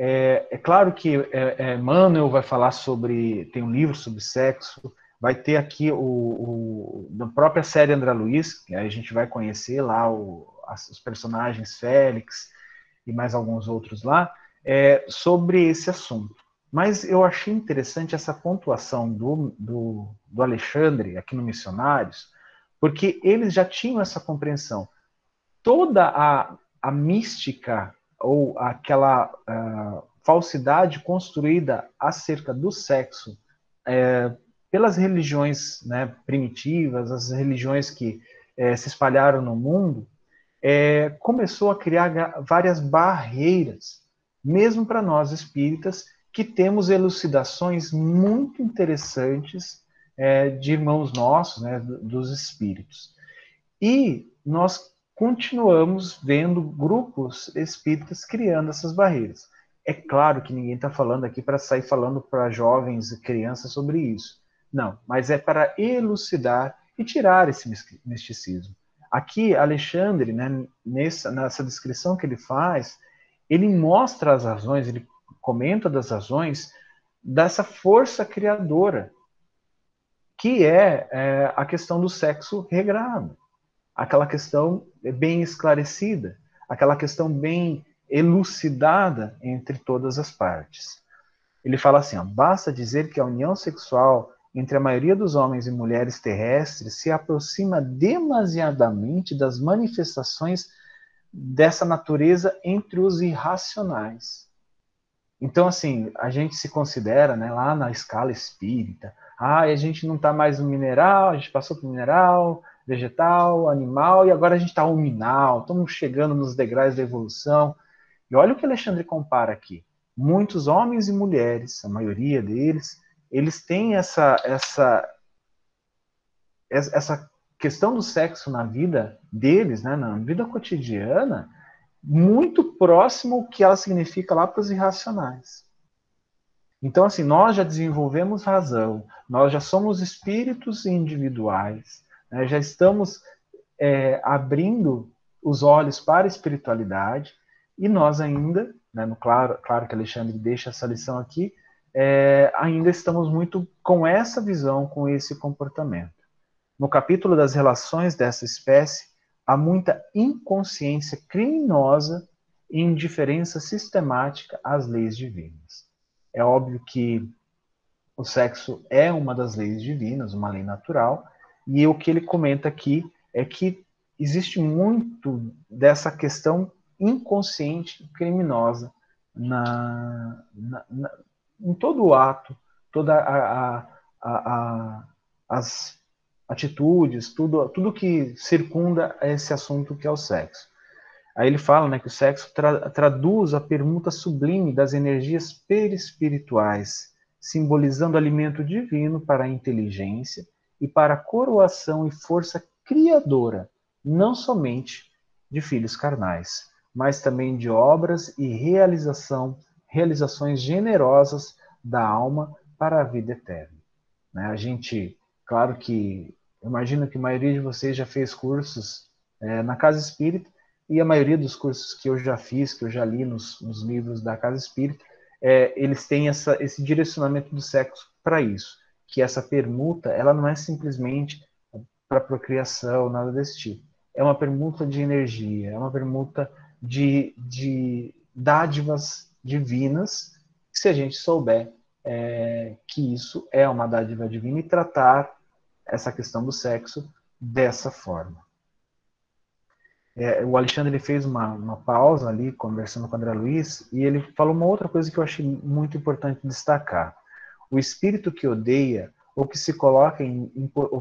É, é claro que é, é, Manuel vai falar sobre. tem um livro sobre sexo, vai ter aqui o, o própria série André Luiz, que a gente vai conhecer lá o, as, os personagens Félix e mais alguns outros lá, é, sobre esse assunto. Mas eu achei interessante essa pontuação do, do, do Alexandre aqui no Missionários, porque eles já tinham essa compreensão. Toda a, a mística ou aquela uh, falsidade construída acerca do sexo é, pelas religiões né, primitivas, as religiões que é, se espalharam no mundo, é, começou a criar várias barreiras, mesmo para nós espíritas, que temos elucidações muito interessantes é, de irmãos nossos, né, dos espíritos. E nós continuamos vendo grupos espíritas criando essas barreiras. É claro que ninguém está falando aqui para sair falando para jovens e crianças sobre isso. Não, mas é para elucidar e tirar esse misticismo. Aqui, Alexandre, né, nessa, nessa descrição que ele faz, ele mostra as razões, ele comenta das razões dessa força criadora, que é, é a questão do sexo regrado, aquela questão bem esclarecida, aquela questão bem elucidada entre todas as partes. Ele fala assim: ó, basta dizer que a união sexual entre a maioria dos homens e mulheres terrestres se aproxima demasiadamente das manifestações dessa natureza entre os irracionais. Então, assim, a gente se considera, né, lá na escala espírita, ah, a gente não está mais no mineral, a gente passou para mineral, vegetal, animal, e agora a gente está minal, estamos chegando nos degraus da evolução. E olha o que Alexandre compara aqui. Muitos homens e mulheres, a maioria deles, eles têm essa, essa, essa questão do sexo na vida deles, né, na vida cotidiana, muito próximo que ela significa lá para os irracionais. Então, assim, nós já desenvolvemos razão, nós já somos espíritos individuais, né, já estamos é, abrindo os olhos para a espiritualidade, e nós ainda, né, no, claro, claro que Alexandre deixa essa lição aqui, é, ainda estamos muito com essa visão, com esse comportamento. No capítulo das relações dessa espécie, há muita inconsciência criminosa e indiferença sistemática às leis divinas. É óbvio que o sexo é uma das leis divinas, uma lei natural, e o que ele comenta aqui é que existe muito dessa questão inconsciente criminosa na, na, na, em todo o ato, toda a, a, a, as atitudes, tudo, tudo que circunda esse assunto que é o sexo. Aí ele fala né, que o sexo tra traduz a permuta sublime das energias perispirituais, simbolizando alimento divino para a inteligência e para coroação e força criadora, não somente de filhos carnais, mas também de obras e realização, realizações generosas da alma para a vida eterna. Né? A gente, claro que, imagino que a maioria de vocês já fez cursos é, na Casa Espírita, e a maioria dos cursos que eu já fiz, que eu já li nos, nos livros da Casa Espírita, é, eles têm essa, esse direcionamento do sexo para isso, que essa permuta, ela não é simplesmente para procriação, nada desse tipo. É uma permuta de energia, é uma permuta de, de dádivas divinas, se a gente souber é, que isso é uma dádiva divina e tratar essa questão do sexo dessa forma. É, o Alexandre ele fez uma, uma pausa ali, conversando com o André Luiz, e ele falou uma outra coisa que eu achei muito importante destacar. O espírito que odeia ou que se coloca em,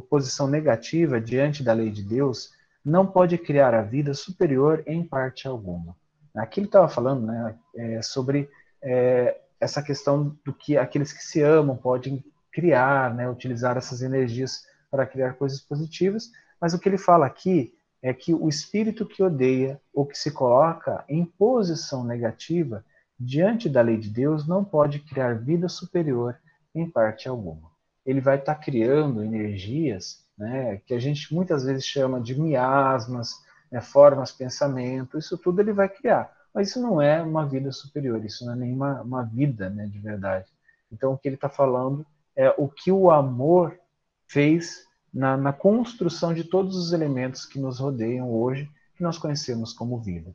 posição negativa diante da lei de Deus não pode criar a vida superior em parte alguma. Aqui ele estava falando né, é, sobre é, essa questão do que aqueles que se amam podem criar, né, utilizar essas energias para criar coisas positivas, mas o que ele fala aqui é que o espírito que odeia ou que se coloca em posição negativa diante da lei de Deus não pode criar vida superior em parte alguma. Ele vai estar tá criando energias né, que a gente muitas vezes chama de miasmas, né, formas, pensamento, isso tudo ele vai criar. Mas isso não é uma vida superior, isso não é nenhuma uma vida né, de verdade. Então, o que ele está falando é o que o amor fez na, na construção de todos os elementos que nos rodeiam hoje, que nós conhecemos como vida.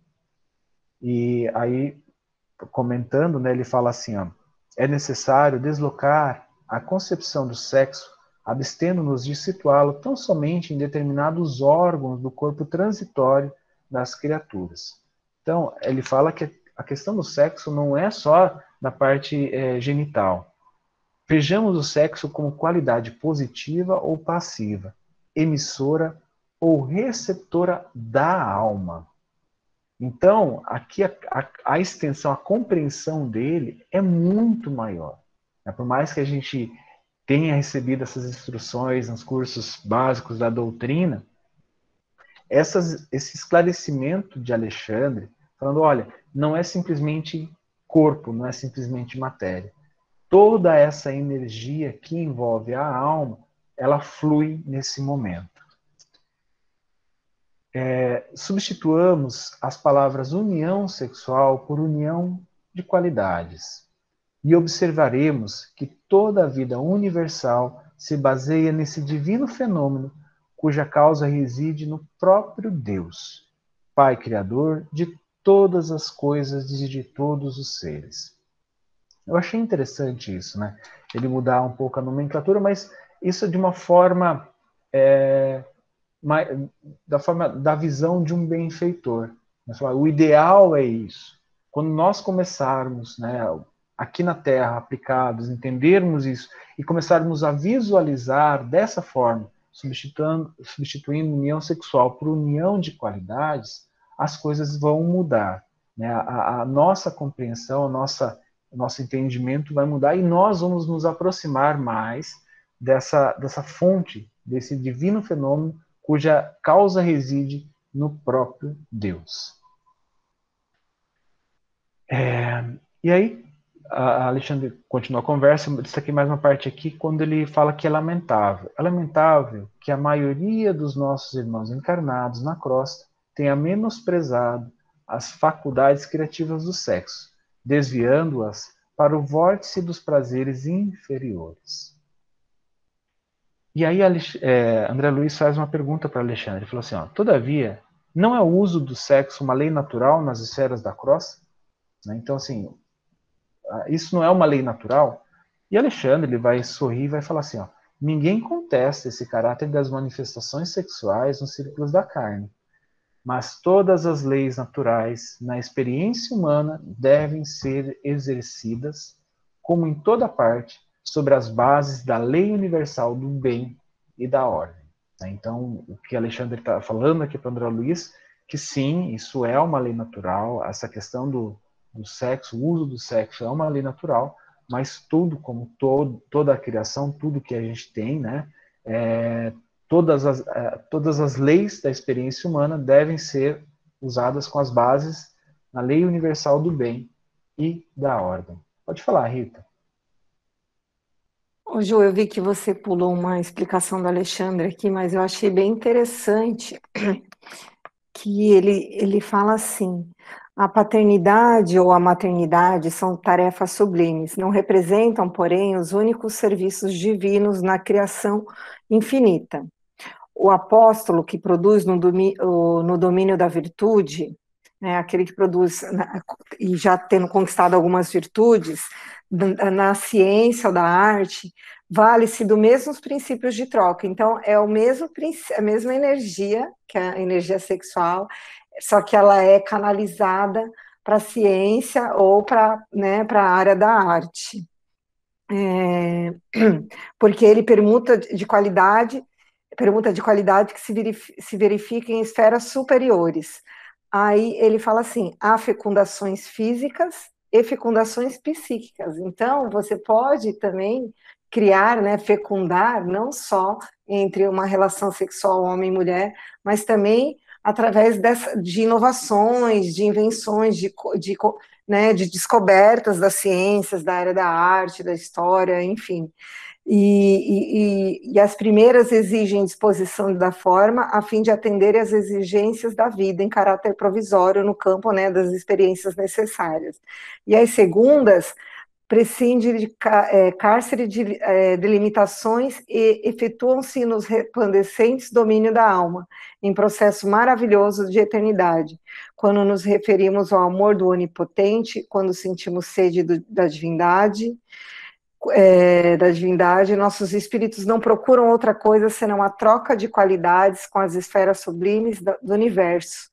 E aí, comentando, né, ele fala assim: ó, é necessário deslocar a concepção do sexo, abstendo-nos de situá-lo tão somente em determinados órgãos do corpo transitório das criaturas. Então, ele fala que a questão do sexo não é só da parte é, genital, Vejamos o sexo como qualidade positiva ou passiva, emissora ou receptora da alma. Então, aqui a, a, a extensão, a compreensão dele é muito maior. Né? Por mais que a gente tenha recebido essas instruções nos cursos básicos da doutrina, essas, esse esclarecimento de Alexandre, falando: olha, não é simplesmente corpo, não é simplesmente matéria toda essa energia que envolve a alma, ela flui nesse momento. É, substituamos as palavras união sexual por união de qualidades e observaremos que toda a vida universal se baseia nesse divino fenômeno cuja causa reside no próprio Deus, Pai Criador de todas as coisas e de todos os seres. Eu achei interessante isso, né? Ele mudar um pouco a nomenclatura, mas isso de uma forma é, da forma da visão de um benfeitor. O ideal é isso. Quando nós começarmos, né, aqui na Terra, aplicados, entendermos isso e começarmos a visualizar dessa forma, substituindo, substituindo união sexual por união de qualidades, as coisas vão mudar. Né? A, a nossa compreensão, a nossa o nosso entendimento vai mudar e nós vamos nos aproximar mais dessa, dessa fonte, desse divino fenômeno cuja causa reside no próprio Deus. É, e aí, Alexandre continua a conversa, destaquei mais uma parte aqui, quando ele fala que é lamentável. É lamentável que a maioria dos nossos irmãos encarnados na crosta tenha menosprezado as faculdades criativas do sexo, desviando-as para o vórtice dos prazeres inferiores. E aí é, André Luiz faz uma pergunta para Alexandre. Ele falou assim: ó, todavia, não é o uso do sexo uma lei natural nas esferas da crosta? Né? Então, assim, isso não é uma lei natural? E Alexandre ele vai sorrir e vai falar assim: ó, ninguém contesta esse caráter das manifestações sexuais nos círculos da carne. mas todas as leis naturais na experiência humana devem ser exercidas, como em toda parte, sobre as bases da lei universal do bem e da ordem. Então, o que Alexandre está falando aqui para André Luiz, que sim, isso é uma lei natural, essa questão do, do sexo, o uso do sexo é uma lei natural, mas tudo, como todo, toda a criação, tudo que a gente tem, né, é, todas, as, é, todas as leis da experiência humana devem ser usadas com as bases na lei universal do bem e da ordem. Pode falar, Rita. Ô, Ju, eu vi que você pulou uma explicação do Alexandre aqui, mas eu achei bem interessante que ele, ele fala assim: a paternidade ou a maternidade são tarefas sublimes, não representam, porém, os únicos serviços divinos na criação infinita. O apóstolo que produz no domínio, no domínio da virtude, né, aquele que produz, né, e já tendo conquistado algumas virtudes, na ciência ou da arte, vale-se dos mesmos princípios de troca. Então, é o mesmo a mesma energia, que é a energia sexual, só que ela é canalizada para a ciência ou para né, a área da arte. É, porque ele permuta de qualidade, permuta de qualidade que se verifica, se verifica em esferas superiores. Aí ele fala assim: há fecundações físicas e fecundações psíquicas. Então, você pode também criar, né, fecundar, não só entre uma relação sexual homem-mulher, mas também através dessa, de inovações, de invenções, de, de, né, de descobertas das ciências, da área da arte, da história, enfim. E, e, e, as primeiras exigem disposição da forma a fim de atender às exigências da vida em caráter provisório no campo né, das experiências necessárias. E as segundas prescinde de é, cárcere de, é, de limitações e efetuam-se nos resplandecentes domínio da alma, em processo maravilhoso de eternidade. Quando nos referimos ao amor do Onipotente, quando sentimos sede do, da divindade, é, da divindade, nossos espíritos não procuram outra coisa senão a troca de qualidades com as esferas sublimes do, universo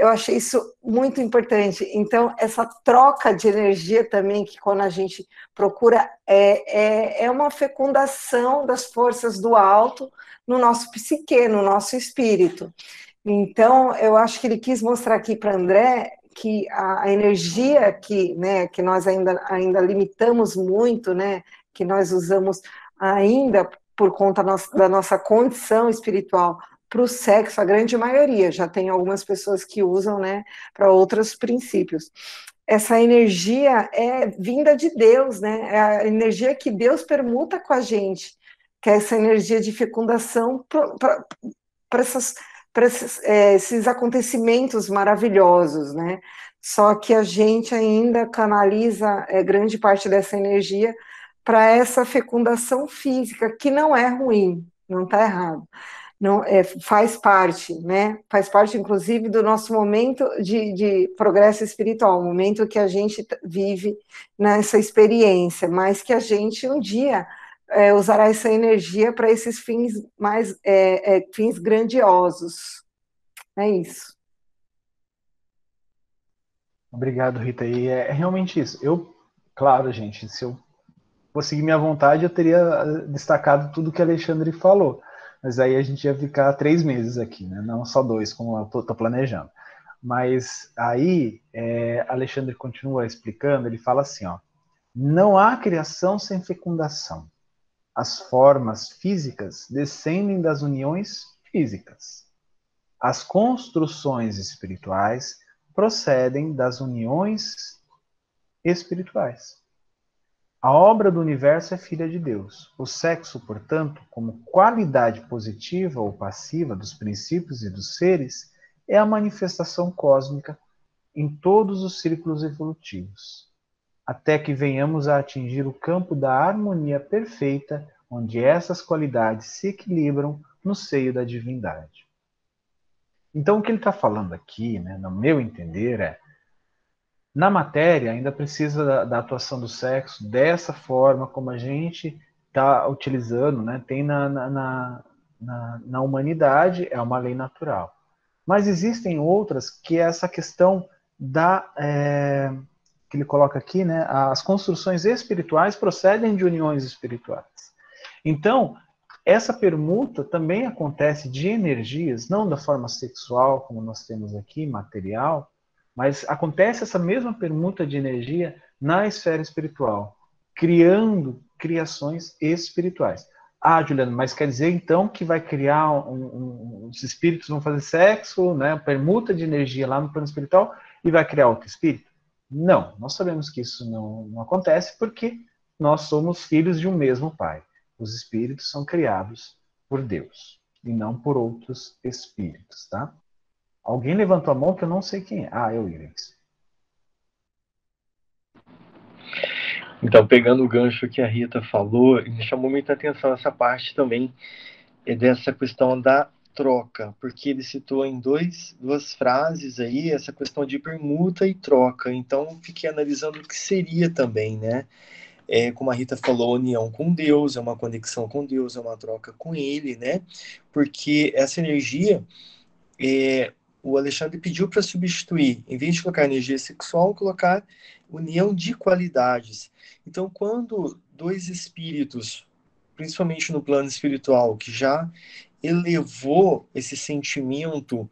eu achei isso muito importante. Então, essa troca de energia também, que quando a gente procura, é, é, é uma fecundação das forças do alto no nosso psique, no nosso espírito. Então, eu acho que ele quis mostrar aqui para André que a, energia que, né, que nós ainda, ainda limitamos muito, né, que nós usamos ainda por conta da nossa condição espiritual para o sexo, a grande maioria, já tem algumas pessoas que usam, né, para outros princípios. Essa energia é vinda de Deus, né? É a energia que Deus permuta com a gente, que é essa energia de fecundação para esses, é, esses acontecimentos maravilhosos, né? Só que a gente ainda canaliza é, grande parte dessa energia para essa fecundação física, que não é ruim, não está errado não é, faz parte, né? Faz parte, inclusive, do nosso momento de, de progresso espiritual, o momento que a gente vive nessa experiência, mas que a gente um dia é, usará essa energia para esses fins mais é, é, fins grandiosos. É isso. Obrigado, Rita. E é realmente isso. Eu, claro, gente, se eu fosse minha vontade, eu teria eh, destacado tudo que Alexandre falou mas aí a gente ia ficar três meses aqui, né? não só dois, como eu estou planejando. Mas aí, é, Alexandre continua explicando, ele fala assim, ó, não há criação sem fecundação. As formas físicas descendem das uniões físicas. As construções espirituais procedem das uniões espirituais. A obra do universo é filha de Deus. O sexo, portanto, como qualidade positiva ou passiva dos princípios e dos seres, é a manifestação cósmica em todos os círculos evolutivos, até que venhamos a atingir o campo da harmonia perfeita, onde essas qualidades se equilibram no seio da divindade. Então, o que ele está falando aqui, né, no meu entender, é na matéria, ainda precisa da, da atuação do sexo dessa forma como a gente está utilizando, né? tem na, na, na, na humanidade, é uma lei natural. Mas existem outras que é essa questão da é, que ele coloca aqui, né? As construções espirituais procedem de uniões espirituais. Então, essa permuta também acontece de energias, não da forma sexual, como nós temos aqui, material, mas acontece essa mesma permuta de energia na esfera espiritual, criando criações espirituais. Ah, Juliano, mas quer dizer então que vai criar um, um, os espíritos vão fazer sexo, né, permuta de energia lá no plano espiritual e vai criar outro espírito? Não, nós sabemos que isso não, não acontece porque nós somos filhos de um mesmo pai. Os espíritos são criados por Deus e não por outros espíritos, tá? Alguém levantou a mão que eu não sei quem é. Ah, eu, Iris. Então, pegando o gancho que a Rita falou, me chamou muita atenção essa parte também é dessa questão da troca, porque ele citou em dois, duas frases aí essa questão de permuta e troca. Então, fiquei analisando o que seria também, né? É, como a Rita falou, união com Deus, é uma conexão com Deus, é uma troca com Ele, né? Porque essa energia, é, o Alexandre pediu para substituir, em vez de colocar energia sexual, colocar união de qualidades. Então, quando dois espíritos, principalmente no plano espiritual, que já elevou esse sentimento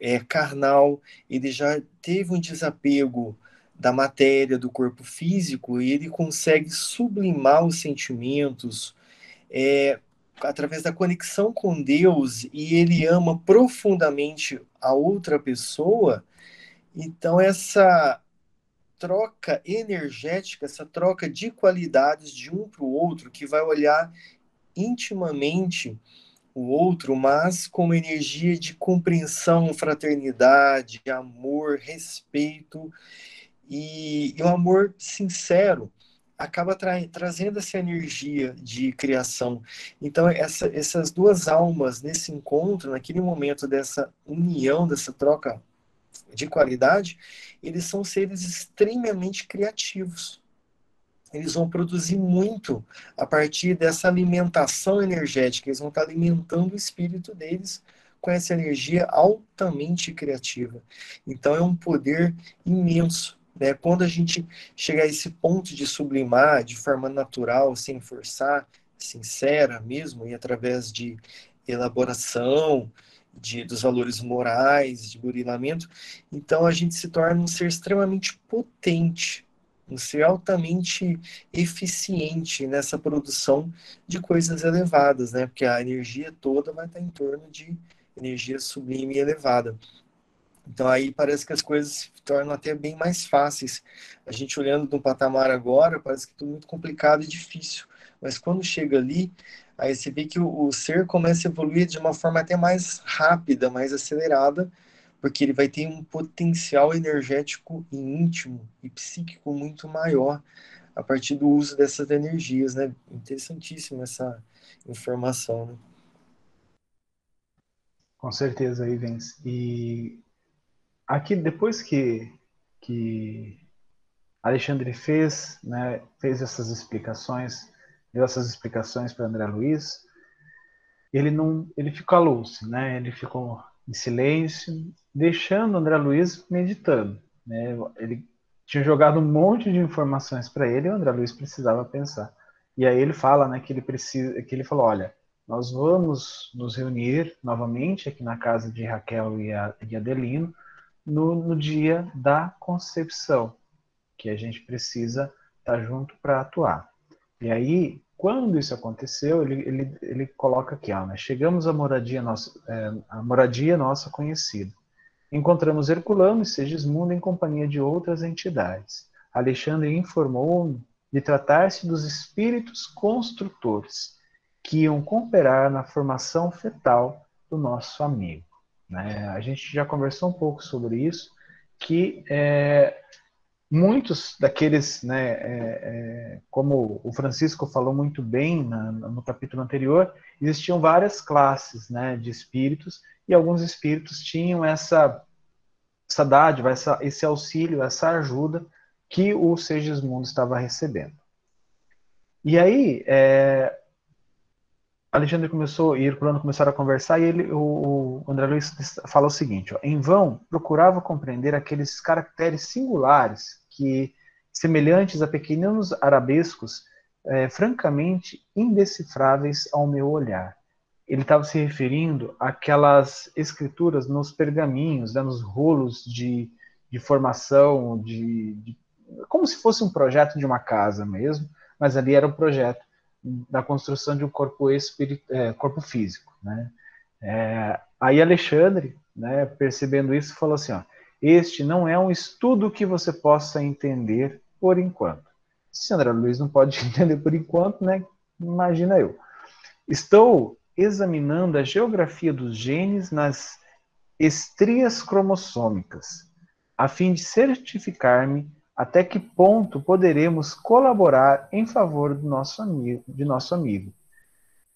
é, carnal, ele já teve um desapego da matéria, do corpo físico, e ele consegue sublimar os sentimentos é, através da conexão com Deus, e ele ama profundamente a outra pessoa. Então, essa troca energética, essa troca de qualidades de um para o outro, que vai olhar intimamente o outro, mas com uma energia de compreensão, fraternidade, amor, respeito e, e um amor sincero acaba tra trazendo essa energia de criação. Então, essa, essas duas almas nesse encontro, naquele momento dessa união, dessa troca de qualidade, eles são seres extremamente criativos. Eles vão produzir muito a partir dessa alimentação energética, eles vão estar alimentando o espírito deles com essa energia altamente criativa. Então é um poder imenso. Né? Quando a gente chegar a esse ponto de sublimar de forma natural, sem forçar, sincera mesmo, e através de elaboração, de, dos valores morais, de burilamento, então a gente se torna um ser extremamente potente, um ser altamente eficiente nessa produção de coisas elevadas, né? Porque a energia toda vai estar em torno de energia sublime e elevada. Então aí parece que as coisas se tornam até bem mais fáceis. A gente olhando de um patamar agora, parece que tudo muito complicado e difícil. Mas quando chega ali, aí você vê que o, o ser começa a evoluir de uma forma até mais rápida, mais acelerada, porque ele vai ter um potencial energético e íntimo e psíquico muito maior a partir do uso dessas energias, né? Interessantíssima essa informação, né? Com certeza, Ivens. E aqui, depois que, que Alexandre fez, né, fez essas explicações deu essas explicações para André Luiz, ele não, ele ficou luz, né? Ele ficou em silêncio, deixando André Luiz meditando, né? Ele tinha jogado um monte de informações para ele e o André Luiz precisava pensar. E aí ele fala, né, que ele precisa, que ele falou, olha, nós vamos nos reunir novamente aqui na casa de Raquel e, Adelino no, no dia da concepção, que a gente precisa estar tá junto para atuar. E aí quando isso aconteceu, ele, ele, ele coloca aqui, ó, né? chegamos à moradia nossa, é, à moradia nossa conhecida. Encontramos Herculano e Segismundo em companhia de outras entidades. Alexandre informou de tratar-se dos espíritos construtores que iam cooperar na formação fetal do nosso amigo. Né? A gente já conversou um pouco sobre isso, que é, muitos daqueles, né, é, é, como o Francisco falou muito bem na, no capítulo anterior, existiam várias classes né, de espíritos e alguns espíritos tinham essa, essa dádiva, essa, esse auxílio, essa ajuda que o Segismundo estava recebendo. E aí, é, Alexandre começou e Herculano começaram a conversar e ele, o, o André Luiz fala o seguinte: ó, em vão procurava compreender aqueles caracteres singulares que, semelhantes a pequenos arabescos, é, francamente indecifráveis ao meu olhar. Ele estava se referindo àquelas escrituras nos pergaminhos, né, nos rolos de, de formação, de, de, como se fosse um projeto de uma casa mesmo, mas ali era um projeto da construção de um corpo, espirit, é, corpo físico. Né? É, aí Alexandre, né, percebendo isso, falou assim: ó, este não é um estudo que você possa entender por enquanto. Se André Luiz não pode entender por enquanto, né? Imagina eu. Estou examinando a geografia dos genes nas estrias cromossômicas, a fim de certificar-me até que ponto poderemos colaborar em favor do nosso amigo, de nosso amigo,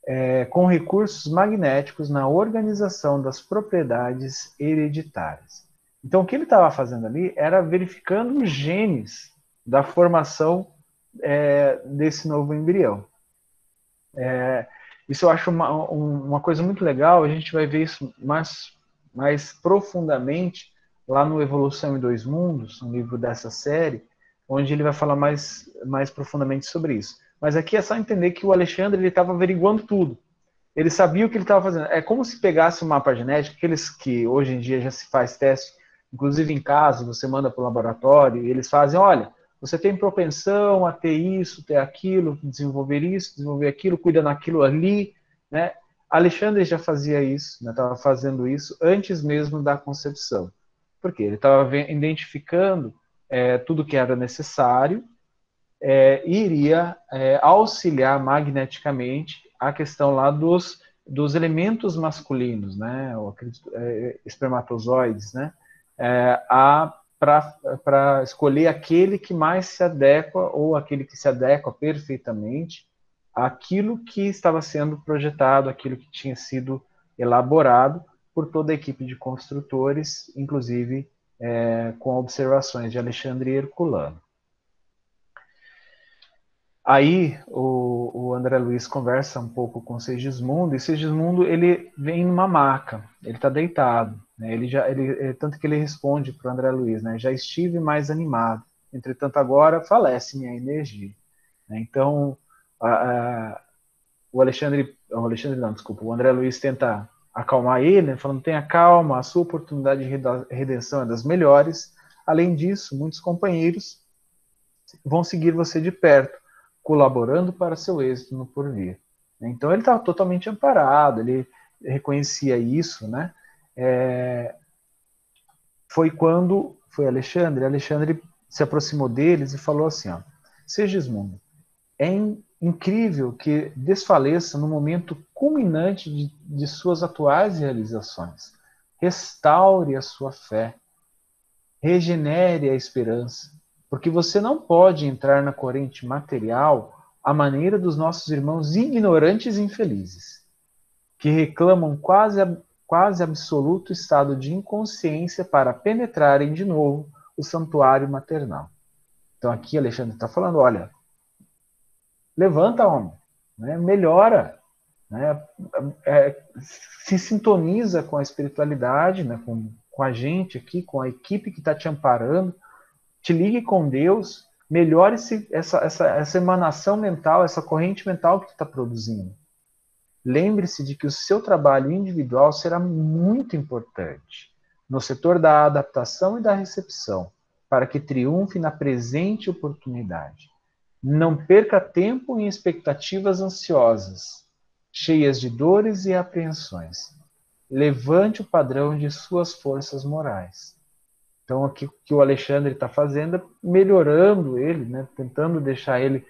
é, com recursos magnéticos na organização das propriedades hereditárias. Então, o que ele estava fazendo ali era verificando os genes da formação é, desse novo embrião. É, isso eu acho uma, uma coisa muito legal, a gente vai ver isso mais, mais profundamente lá no Evolução em Dois Mundos, um livro dessa série, onde ele vai falar mais, mais profundamente sobre isso. Mas aqui é só entender que o Alexandre estava averiguando tudo. Ele sabia o que ele estava fazendo. É como se pegasse um mapa genético, aqueles que hoje em dia já se faz teste, inclusive em casa, você manda para o laboratório, e eles fazem, olha, você tem propensão a ter isso, ter aquilo, desenvolver isso, desenvolver aquilo, cuida naquilo ali, né? Alexandre já fazia isso, estava né? fazendo isso antes mesmo da concepção. Porque ele estava identificando é, tudo que era necessário é, e iria é, auxiliar magneticamente a questão lá dos, dos elementos masculinos, né? É, espermatozoides, né? É, para escolher aquele que mais se adequa ou aquele que se adequa perfeitamente àquilo que estava sendo projetado, aquilo que tinha sido elaborado por toda a equipe de construtores, inclusive é, com observações de Alexandre Herculano. Aí o, o, André Luiz conversa um pouco com Segismundo, e Segismundo ele vem numa maca, ele está deitado. Né? Ele já, ele, é, tanto que ele responde para o André Luiz, né? já estive mais animado, entretanto agora falece minha energia. Né? Então, a, a, o Alexandre, o Alexandre não, desculpa, o André Luiz tenta acalmar ele, né? falando, tenha calma, a sua oportunidade de redenção é das melhores. Além disso, muitos companheiros vão seguir você de perto colaborando para seu êxito no porvir. Então ele estava totalmente amparado, ele reconhecia isso, né? É, foi quando foi Alexandre, Alexandre se aproximou deles e falou assim, ó, Segismundo, é in, incrível que desfaleça no momento culminante de, de suas atuais realizações. Restaure a sua fé, regenere a esperança, porque você não pode entrar na corrente material à maneira dos nossos irmãos ignorantes e infelizes, que reclamam quase, quase absoluto estado de inconsciência para penetrarem de novo o santuário maternal. Então aqui Alexandre está falando, olha, levanta, homem, né? melhora, né? É, se sintoniza com a espiritualidade, né? com, com a gente aqui, com a equipe que está te amparando, te ligue com Deus, melhore essa, essa, essa emanação mental, essa corrente mental que tu está produzindo. Lembre-se de que o seu trabalho individual será muito importante no setor da adaptação e da recepção, para que triunfe na presente oportunidade. Não perca tempo em expectativas ansiosas, cheias de dores e apreensões. Levante o padrão de suas forças morais. Então, o que, que o Alexandre está fazendo é melhorando ele, né, tentando deixar ele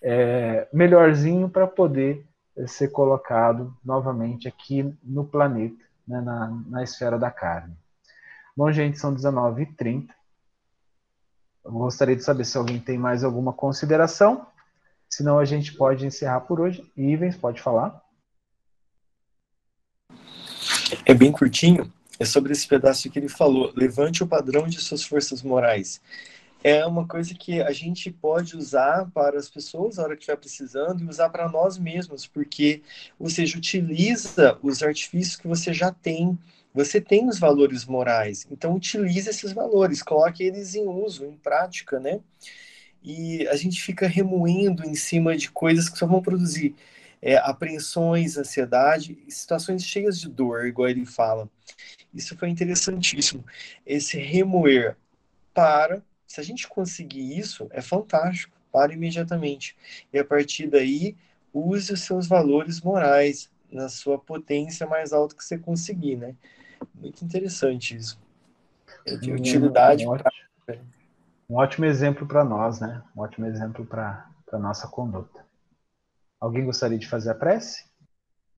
é, melhorzinho para poder é, ser colocado novamente aqui no planeta, né, na, na esfera da carne. Bom, gente, são 19h30. Eu gostaria de saber se alguém tem mais alguma consideração. Senão a gente pode encerrar por hoje. Ivens, pode falar. É bem curtinho é sobre esse pedaço que ele falou. Levante o padrão de suas forças morais. é uma coisa que a gente pode usar para as pessoas na hora que estiver precisando e usar para nós mesmos, porque, ou seja, utiliza os artifícios que você já tem. Você tem os valores morais, então utilize esses valores, coloque eles em uso, em prática, né? E a gente fica remoendo em cima de coisas que só vão produzir é, apreensões, ansiedade, situações cheias de dor, igual ele fala. Isso foi interessantíssimo. Esse remoer para se a gente conseguir isso, é fantástico. Para imediatamente. E a partir daí, use os seus valores morais na sua potência mais alta que você conseguir, né? Muito interessante isso. É de utilidade. Um, ótimo, um ótimo exemplo para nós, né? Um ótimo exemplo para a nossa conduta. Alguém gostaria de fazer a prece?